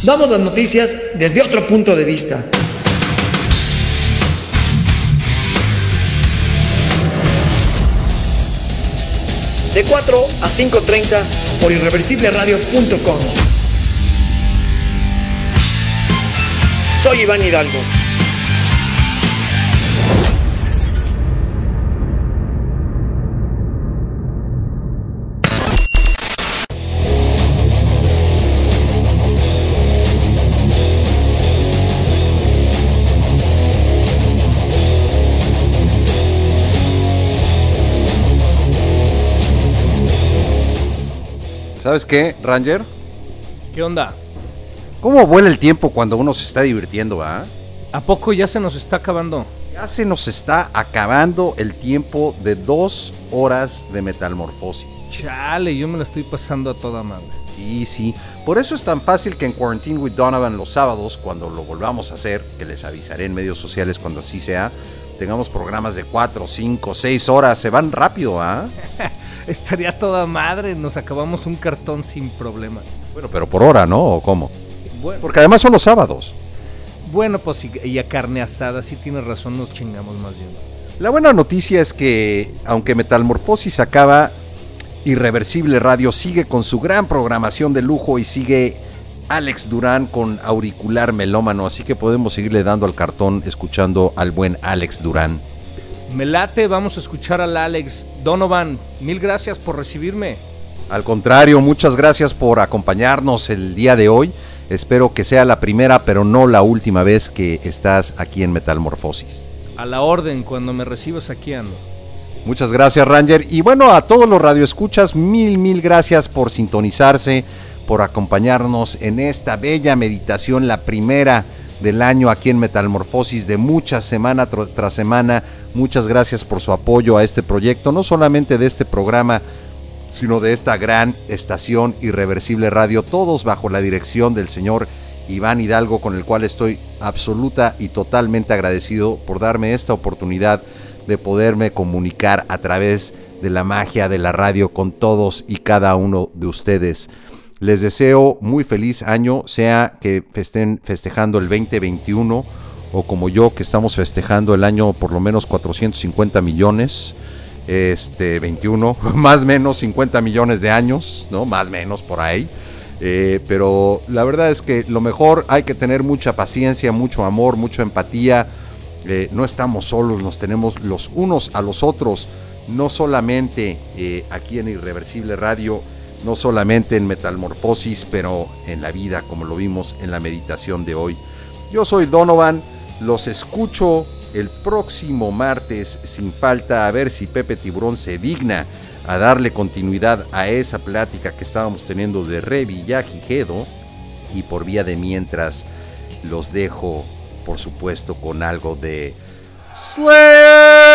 Damos las noticias desde otro punto de vista. De 4 a 5.30 por irreversibleradio.com. Soy Iván Hidalgo. ¿Sabes qué, Ranger? ¿Qué onda? ¿Cómo vuela el tiempo cuando uno se está divirtiendo, va? ¿A poco ya se nos está acabando? Ya se nos está acabando el tiempo de dos horas de metamorfosis. Chale, yo me la estoy pasando a toda madre. Sí, sí. Por eso es tan fácil que en Quarantine with Donovan los sábados, cuando lo volvamos a hacer, que les avisaré en medios sociales cuando así sea, tengamos programas de 4, 5, 6 horas. Se van rápido, ¿ah? Estaría toda madre, nos acabamos un cartón sin problema. Bueno, pero por hora, ¿no? ¿O cómo? Bueno, Porque además son los sábados. bueno pues y, y a carne asada, sí tienes razón, nos chingamos más bien. La buena noticia es que, aunque Metalmorfosis acaba, Irreversible Radio sigue con su gran programación de lujo y sigue Alex Durán con auricular melómano, así que podemos seguirle dando al cartón escuchando al buen Alex Durán. Me late, vamos a escuchar al Alex Donovan. Mil gracias por recibirme. Al contrario, muchas gracias por acompañarnos el día de hoy. Espero que sea la primera, pero no la última vez que estás aquí en Metalmorfosis. A la orden, cuando me recibas aquí ando. Muchas gracias, Ranger. Y bueno, a todos los radioescuchas, mil, mil gracias por sintonizarse, por acompañarnos en esta bella meditación, la primera del año aquí en Metalmorfosis, de mucha semana tras semana. Muchas gracias por su apoyo a este proyecto, no solamente de este programa, sino de esta gran estación Irreversible Radio, todos bajo la dirección del señor Iván Hidalgo, con el cual estoy absoluta y totalmente agradecido por darme esta oportunidad de poderme comunicar a través de la magia de la radio con todos y cada uno de ustedes. Les deseo muy feliz año, sea que estén festejando el 2021 o como yo que estamos festejando el año por lo menos 450 millones este 21, más menos 50 millones de años, ¿no? Más menos por ahí. Eh, pero la verdad es que lo mejor hay que tener mucha paciencia, mucho amor, mucha empatía. Eh, no estamos solos, nos tenemos los unos a los otros, no solamente eh, aquí en Irreversible Radio, no solamente en Metalmorfosis, pero en la vida, como lo vimos en la meditación de hoy. Yo soy Donovan, los escucho el próximo martes sin falta a ver si Pepe Tiburón se digna a darle continuidad a esa plática que estábamos teniendo de Revillagigedo y por vía de mientras los dejo por supuesto con algo de You